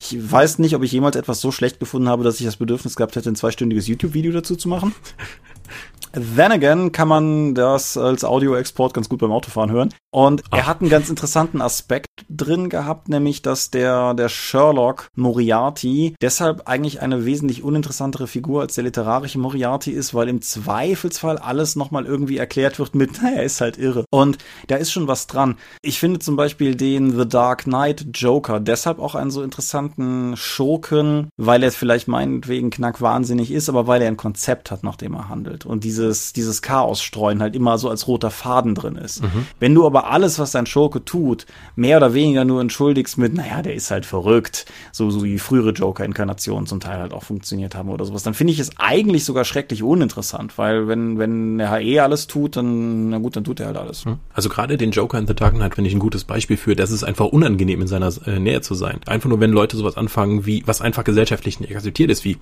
Ich weiß nicht, ob ich jemals etwas so schlecht gefunden habe, dass ich das Bedürfnis gehabt hätte, ein zweistündiges YouTube-Video dazu zu machen. Then again kann man das als Audio-Export ganz gut beim Autofahren hören. Und Ach. er hat einen ganz interessanten Aspekt drin gehabt, nämlich, dass der, der Sherlock Moriarty deshalb eigentlich eine wesentlich uninteressantere Figur als der literarische Moriarty ist, weil im Zweifelsfall alles nochmal irgendwie erklärt wird mit, naja, er ist halt irre. Und da ist schon was dran. Ich finde zum Beispiel den The Dark Knight Joker deshalb auch einen so interessanten Schurken, weil er vielleicht meinetwegen knackwahnsinnig ist, aber weil er ein Konzept hat, nach dem er handelt. Und dieses, dieses Chaos streuen halt immer so als roter Faden drin ist. Mhm. Wenn du aber alles, was dein Schurke tut, mehr oder weniger nur entschuldigst mit, naja, der ist halt verrückt, so, so wie frühere Joker-Inkarnationen zum Teil halt auch funktioniert haben oder sowas, dann finde ich es eigentlich sogar schrecklich uninteressant, weil wenn, wenn der HE alles tut, dann, na gut, dann tut er halt alles. Hm. Also gerade den Joker in The Dark Knight finde ich ein gutes Beispiel für, dass es einfach unangenehm in seiner äh, Nähe zu sein. Einfach nur, wenn Leute sowas anfangen, wie, was einfach gesellschaftlich nicht akzeptiert ist, wie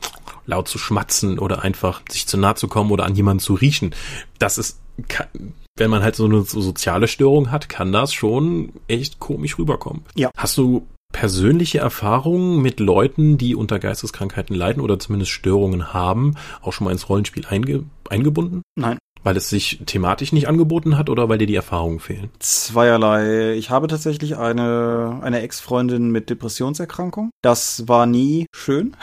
laut zu schmatzen oder einfach sich zu nahe zu kommen oder an jemanden zu riechen. Das ist wenn man halt so eine so soziale Störung hat, kann das schon echt komisch rüberkommen. Ja. Hast du persönliche Erfahrungen mit Leuten, die unter Geisteskrankheiten leiden oder zumindest Störungen haben, auch schon mal ins Rollenspiel einge eingebunden? Nein. Weil es sich thematisch nicht angeboten hat oder weil dir die Erfahrungen fehlen? Zweierlei. Ich habe tatsächlich eine, eine Ex-Freundin mit Depressionserkrankung. Das war nie schön.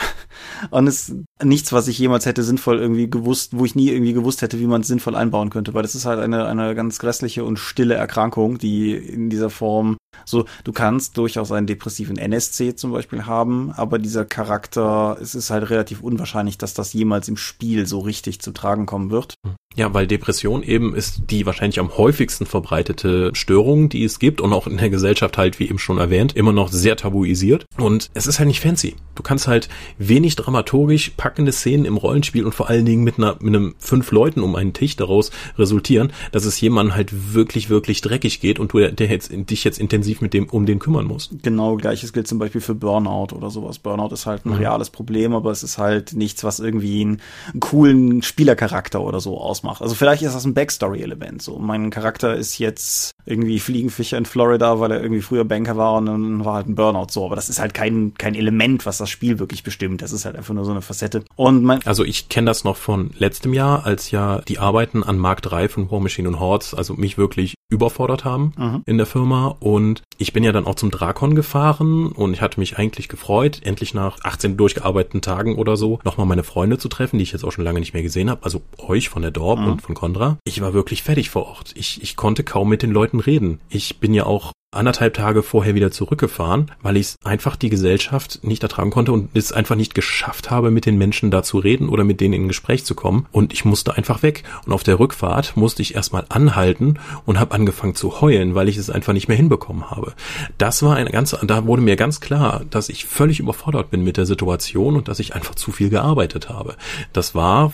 Und es ist nichts, was ich jemals hätte sinnvoll irgendwie gewusst, wo ich nie irgendwie gewusst hätte, wie man es sinnvoll einbauen könnte, weil das ist halt eine, eine ganz grässliche und stille Erkrankung, die in dieser Form so, du kannst durchaus einen depressiven NSC zum Beispiel haben, aber dieser Charakter, es ist halt relativ unwahrscheinlich, dass das jemals im Spiel so richtig zu tragen kommen wird. Ja, weil Depression eben ist die wahrscheinlich am häufigsten verbreitete Störung, die es gibt und auch in der Gesellschaft halt, wie eben schon erwähnt, immer noch sehr tabuisiert. Und es ist halt nicht fancy. Du kannst halt wenig dramaturgisch packende Szenen im Rollenspiel und vor allen Dingen mit einer, mit einem fünf Leuten um einen Tisch daraus resultieren, dass es jemandem halt wirklich, wirklich dreckig geht und du der jetzt, dich jetzt intensiv mit dem, um den kümmern musst. Genau, gleiches gilt zum Beispiel für Burnout oder sowas. Burnout ist halt ein mhm. reales Problem, aber es ist halt nichts, was irgendwie einen, einen coolen Spielercharakter oder so ausmacht. Also vielleicht ist das ein Backstory-Element. So, mein Charakter ist jetzt irgendwie Fliegenfischer in Florida, weil er irgendwie früher Banker war und dann war halt ein Burnout so. Aber das ist halt kein, kein Element, was das Spiel wirklich bestimmt. Das ist halt einfach nur so eine Facette. Und mein also ich kenne das noch von letztem Jahr, als ja die Arbeiten an Mark 3 von War Machine und Hordes, also mich wirklich überfordert haben mhm. in der Firma. Und ich bin ja dann auch zum Drakon gefahren und ich hatte mich eigentlich gefreut, endlich nach 18 durchgearbeiteten Tagen oder so nochmal meine Freunde zu treffen, die ich jetzt auch schon lange nicht mehr gesehen habe. Also euch von der Dorp mhm. und von Condra. Ich war wirklich fertig vor Ort. Ich, ich konnte kaum mit den Leuten reden. Ich bin ja auch anderthalb Tage vorher wieder zurückgefahren, weil ich einfach die Gesellschaft nicht ertragen konnte und es einfach nicht geschafft habe, mit den Menschen da zu reden oder mit denen in ein Gespräch zu kommen. Und ich musste einfach weg. Und auf der Rückfahrt musste ich erstmal anhalten und habe angefangen zu heulen, weil ich es einfach nicht mehr hinbekommen habe. Das war eine ganze, da wurde mir ganz klar, dass ich völlig überfordert bin mit der Situation und dass ich einfach zu viel gearbeitet habe. Das war,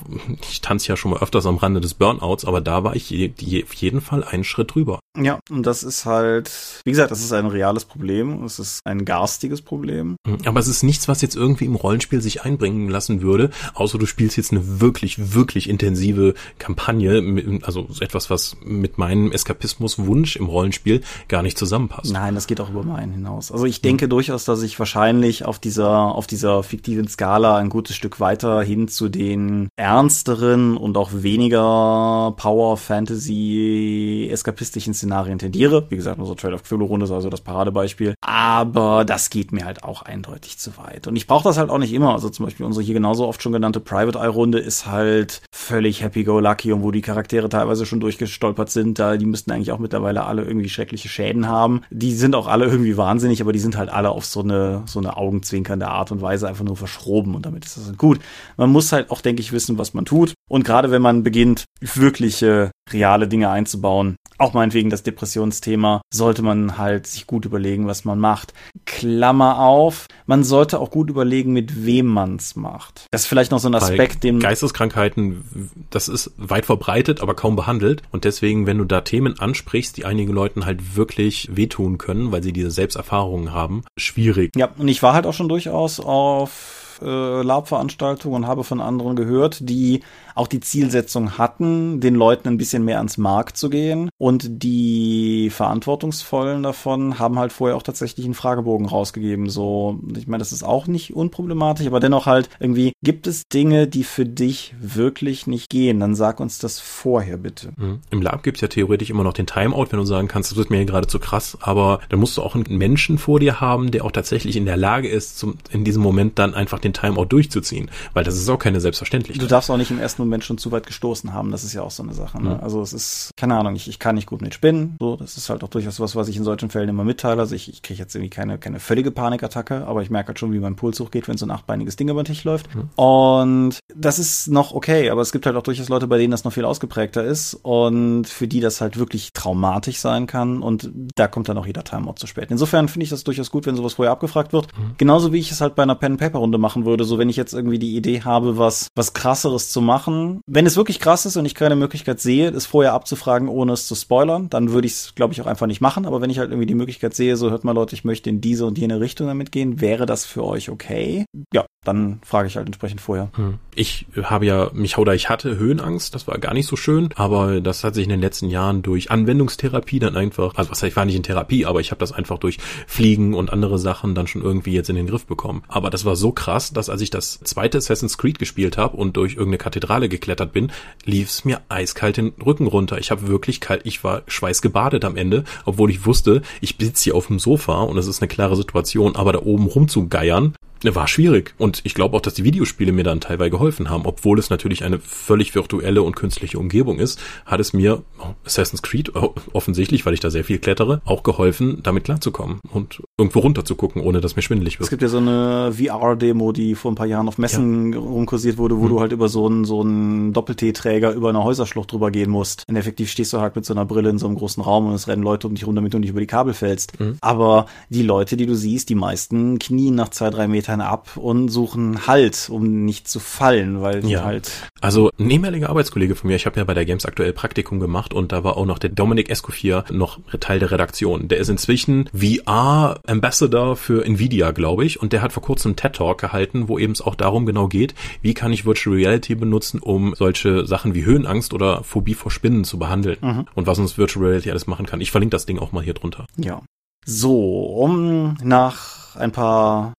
ich tanze ja schon mal öfters am Rande des Burnouts, aber da war ich je, je, auf jeden Fall einen Schritt drüber. Ja, und das ist halt, wie gesagt, das ist ein reales Problem. Es ist ein garstiges Problem. Mhm. Aber es ist nichts, was jetzt irgendwie im Rollenspiel sich einbringen lassen würde, außer du spielst jetzt eine wirklich, wirklich intensive Kampagne, also etwas, was mit meinem Eskapismuswunsch im Rollenspiel gar nicht zusammenpasst. Nein, das geht auch über meinen hinaus. Also ich denke mhm. durchaus, dass ich wahrscheinlich auf dieser, auf dieser fiktiven Skala ein gutes Stück weiter hin zu den ernsteren und auch weniger Power Fantasy eskapistischen Szenarien tendiere. Wie gesagt, unsere Trade of Cthulhu-Runde ist also das Paradebeispiel. Aber das geht mir halt auch eindeutig zu weit. Und ich brauche das halt auch nicht immer. Also zum Beispiel unsere hier genauso oft schon genannte Private Eye-Runde ist halt völlig happy-go-lucky und wo die Charaktere teilweise schon durchgestolpert sind, da die müssten eigentlich auch mittlerweile alle irgendwie schreckliche Schäden haben. Die sind auch alle irgendwie wahnsinnig, aber die sind halt alle auf so eine, so eine augenzwinkernde Art und Weise einfach nur verschroben und damit ist das halt gut. Man muss halt auch, denke ich, wissen, was man tut. Und gerade wenn man beginnt, wirkliche reale Dinge einzubauen, auch meinetwegen das Depressionsthema, sollte man halt sich gut überlegen, was man macht. Klammer auf, man sollte auch gut überlegen, mit wem man's macht. Das ist vielleicht noch so ein Aspekt, dem Geisteskrankheiten, das ist weit verbreitet, aber kaum behandelt und deswegen, wenn du da Themen ansprichst, die einigen Leuten halt wirklich wehtun können, weil sie diese Selbsterfahrungen haben, schwierig. Ja, und ich war halt auch schon durchaus auf äh, Lab-Veranstaltungen und habe von anderen gehört, die auch die Zielsetzung hatten, den Leuten ein bisschen mehr ans Markt zu gehen. Und die Verantwortungsvollen davon haben halt vorher auch tatsächlich einen Fragebogen rausgegeben. So, ich meine, das ist auch nicht unproblematisch, aber dennoch halt irgendwie, gibt es Dinge, die für dich wirklich nicht gehen? Dann sag uns das vorher bitte. Mhm. Im Lab gibt's ja theoretisch immer noch den Timeout, wenn du sagen kannst, das wird mir hier gerade zu krass, aber dann musst du auch einen Menschen vor dir haben, der auch tatsächlich in der Lage ist, zum, in diesem Moment dann einfach den Timeout durchzuziehen, weil das ist auch keine Selbstverständlichkeit. Du darfst auch nicht im ersten Moment schon zu weit gestoßen haben. Das ist ja auch so eine Sache. Ne? Mhm. Also es ist, keine Ahnung, ich, ich kann nicht gut mit Spinnen. So, das ist halt auch durchaus was, was ich in solchen Fällen immer mitteile. Also ich, ich kriege jetzt irgendwie keine, keine völlige Panikattacke, aber ich merke halt schon, wie mein Puls hochgeht, wenn so ein achtbeiniges Ding über den Tisch läuft. Mhm. Und das ist noch okay, aber es gibt halt auch durchaus Leute, bei denen das noch viel ausgeprägter ist und für die das halt wirklich traumatisch sein kann und da kommt dann auch jeder Timeout zu spät. Insofern finde ich das durchaus gut, wenn sowas vorher abgefragt wird. Mhm. Genauso wie ich es halt bei einer Pen-Paper-Runde machen würde. So wenn ich jetzt irgendwie die Idee habe, was, was krasseres zu machen, wenn es wirklich krass ist und ich keine Möglichkeit sehe, es vorher abzufragen, ohne es zu spoilern, dann würde ich es, glaube ich, auch einfach nicht machen. Aber wenn ich halt irgendwie die Möglichkeit sehe, so hört mal Leute, ich möchte in diese und jene Richtung damit gehen, wäre das für euch okay? Ja, dann frage ich halt entsprechend vorher. Hm. Ich habe ja, mich oder ich hatte Höhenangst, das war gar nicht so schön, aber das hat sich in den letzten Jahren durch Anwendungstherapie dann einfach, also was heißt, ich war nicht in Therapie, aber ich habe das einfach durch Fliegen und andere Sachen dann schon irgendwie jetzt in den Griff bekommen. Aber das war so krass, dass als ich das zweite Assassin's Creed gespielt habe und durch irgendeine Kathedrale geklettert bin, lief es mir eiskalt den Rücken runter. Ich habe wirklich kalt, ich war schweißgebadet am Ende, obwohl ich wusste, ich sitze hier auf dem Sofa und es ist eine klare Situation, aber da oben rumzugeiern, war schwierig. Und ich glaube auch, dass die Videospiele mir dann teilweise geholfen haben. Obwohl es natürlich eine völlig virtuelle und künstliche Umgebung ist, hat es mir oh, Assassin's Creed oh, offensichtlich, weil ich da sehr viel klettere, auch geholfen, damit klarzukommen und irgendwo runter zu gucken, ohne dass mir schwindelig wird. Es gibt ja so eine VR-Demo, die vor ein paar Jahren auf Messen ja. rumkursiert wurde, wo hm. du halt über so einen, so einen Doppel-T-Träger über eine Häuserschlucht drüber gehen musst. Und effektiv stehst du halt mit so einer Brille in so einem großen Raum und es rennen Leute um dich rum, damit du nicht über die Kabel fällst. Mhm. Aber die Leute, die du siehst, die meisten knien nach zwei, drei Metern ab und suchen Halt, um nicht zu fallen, weil ja. halt. Also ein ehemaliger Arbeitskollege von mir, ich habe ja bei der Games aktuell Praktikum gemacht und da war auch noch der Dominik Escoffier noch Teil der Redaktion. Der ist inzwischen VR Ambassador für Nvidia, glaube ich, und der hat vor kurzem einen TED Talk gehalten, wo eben es auch darum genau geht, wie kann ich Virtual Reality benutzen, um solche Sachen wie Höhenangst oder Phobie vor Spinnen zu behandeln mhm. und was uns Virtual Reality alles machen kann. Ich verlinke das Ding auch mal hier drunter. Ja. So, um nach ein paar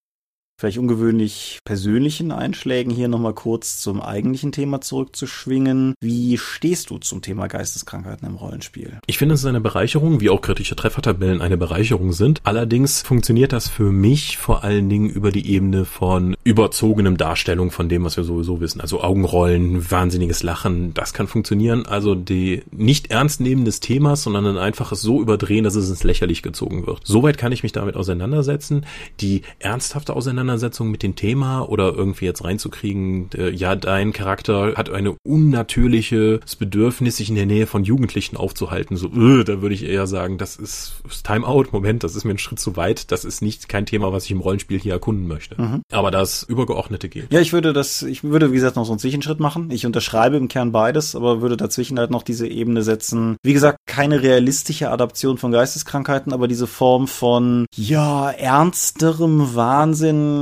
vielleicht ungewöhnlich persönlichen Einschlägen hier nochmal kurz zum eigentlichen Thema zurückzuschwingen. Wie stehst du zum Thema Geisteskrankheiten im Rollenspiel? Ich finde es ist eine Bereicherung, wie auch kritische Treffertabellen eine Bereicherung sind. Allerdings funktioniert das für mich vor allen Dingen über die Ebene von überzogenem Darstellung von dem, was wir sowieso wissen. Also Augenrollen, wahnsinniges Lachen, das kann funktionieren. Also die nicht ernst nehmen des Themas, sondern ein einfaches so überdrehen, dass es ins Lächerlich gezogen wird. Soweit kann ich mich damit auseinandersetzen. Die ernsthafte Auseinandersetzung Auseinandersetzung mit dem Thema oder irgendwie jetzt reinzukriegen, äh, ja, dein Charakter hat eine unnatürliches Bedürfnis, sich in der Nähe von Jugendlichen aufzuhalten. So, äh, da würde ich eher sagen, das ist, ist Timeout, Moment, das ist mir ein Schritt zu weit. Das ist nicht kein Thema, was ich im Rollenspiel hier erkunden möchte. Mhm. Aber das Übergeordnete geht. Ja, ich würde das, ich würde, wie gesagt, noch so einen Zwischenschritt machen. Ich unterschreibe im Kern beides, aber würde dazwischen halt noch diese Ebene setzen. Wie gesagt, keine realistische Adaption von Geisteskrankheiten, aber diese Form von, ja, ernsterem Wahnsinn,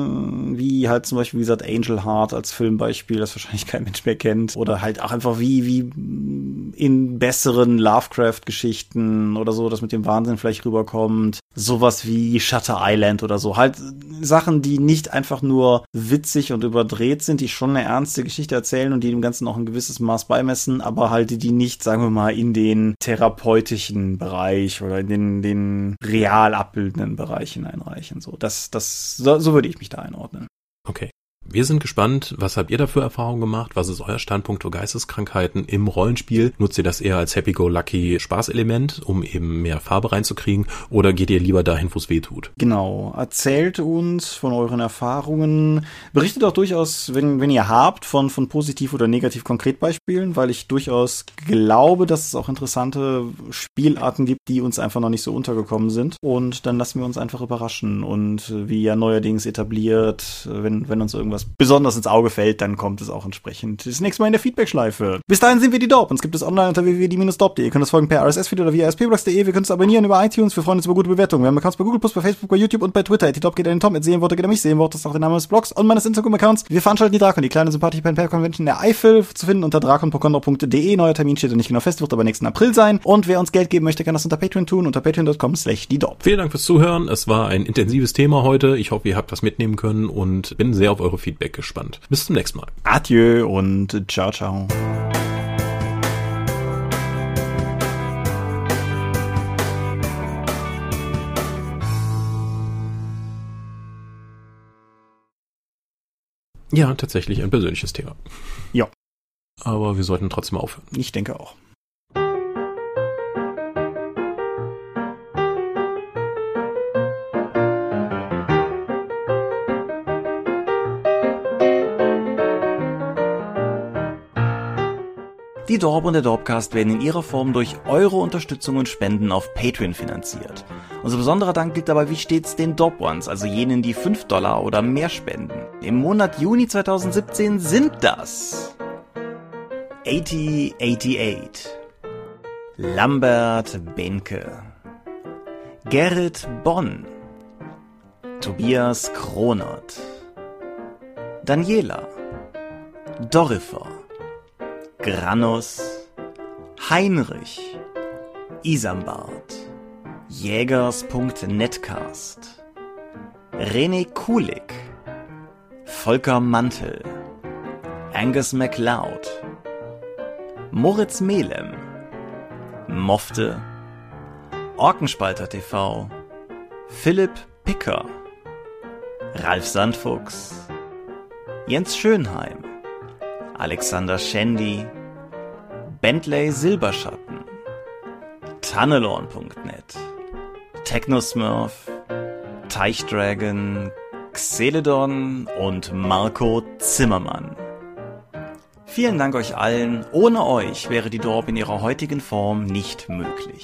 wie halt zum Beispiel, wie gesagt, Angel Heart als Filmbeispiel, das wahrscheinlich kein Mensch mehr kennt. Oder halt auch einfach wie, wie in besseren Lovecraft-Geschichten oder so, das mit dem Wahnsinn vielleicht rüberkommt. Sowas wie Shutter Island oder so. Halt Sachen, die nicht einfach nur witzig und überdreht sind, die schon eine ernste Geschichte erzählen und die dem Ganzen auch ein gewisses Maß beimessen, aber halt die nicht, sagen wir mal, in den therapeutischen Bereich oder in den, den real abbildenden Bereich hineinreichen. So, das, das, so, so würde ich mich da einordnen. Okay. Wir sind gespannt, was habt ihr da für Erfahrungen gemacht? Was ist euer Standpunkt für Geisteskrankheiten im Rollenspiel? Nutzt ihr das eher als Happy-Go-Lucky Spaßelement, um eben mehr Farbe reinzukriegen? Oder geht ihr lieber dahin, wo es weh tut? Genau. Erzählt uns von euren Erfahrungen. Berichtet auch durchaus, wenn, wenn ihr habt, von, von positiv oder negativ Konkretbeispielen, weil ich durchaus glaube, dass es auch interessante Spielarten gibt, die uns einfach noch nicht so untergekommen sind. Und dann lassen wir uns einfach überraschen. Und wie ja neuerdings etabliert, wenn, wenn uns irgendwas irgendwas besonders ins Auge fällt, dann kommt es auch entsprechend das nächste Mal in der Feedback-Schleife. Bis dahin sind wir die Dorp. Uns gibt es online unter www.die-dorp.de. Ihr könnt uns folgen per RSS-Feed oder via sp-blogs.de. Wir können uns abonnieren über iTunes. Wir freuen uns über gute Bewertungen. Wir haben Accounts bei Google, bei Facebook, bei YouTube und bei Twitter. Die Dorp geht an den Tom. Sehen Worte geht an mich. Sehen Worte ist auch der Name des Blogs und meines Instagram-Accounts. Wir veranstalten die Drakon, die kleine sympathische Pen Convention der Eifel zu finden unter drakon.de. Neuer Termin steht noch nicht genau fest, wird aber nächsten April sein. Und wer uns Geld geben möchte, kann das unter Patreon tun, unter patreon.com slash die. Vielen Dank fürs Zuhören. Es war ein intensives Thema heute. Ich hoffe, ihr habt das mitnehmen können und bin sehr auf eure Feedback gespannt. Bis zum nächsten Mal. Adieu und ciao, ciao. Ja, tatsächlich ein persönliches Thema. Ja. Aber wir sollten trotzdem aufhören. Ich denke auch. Die Dorp und der Dorpcast werden in ihrer Form durch eure Unterstützung und Spenden auf Patreon finanziert. Unser besonderer Dank liegt dabei wie stets den Dorp Ones, also jenen, die 5 Dollar oder mehr spenden. Im Monat Juni 2017 sind das 8088 Lambert Benke Gerrit Bonn Tobias Kronert Daniela, Dorifer, Granus, Heinrich, Isambard, Jägers.netcast, René Kulik, Volker Mantel, Angus MacLeod, Moritz Melem, Mofte, Orkenspalter TV, Philipp Picker, Ralf Sandfuchs, Jens Schönheim, Alexander Schendi, Bentley Silberschatten, Tunnelorn.net, Technosmurf, Teichdragon, Xeledon und Marco Zimmermann. Vielen Dank euch allen. Ohne euch wäre die Dorp in ihrer heutigen Form nicht möglich.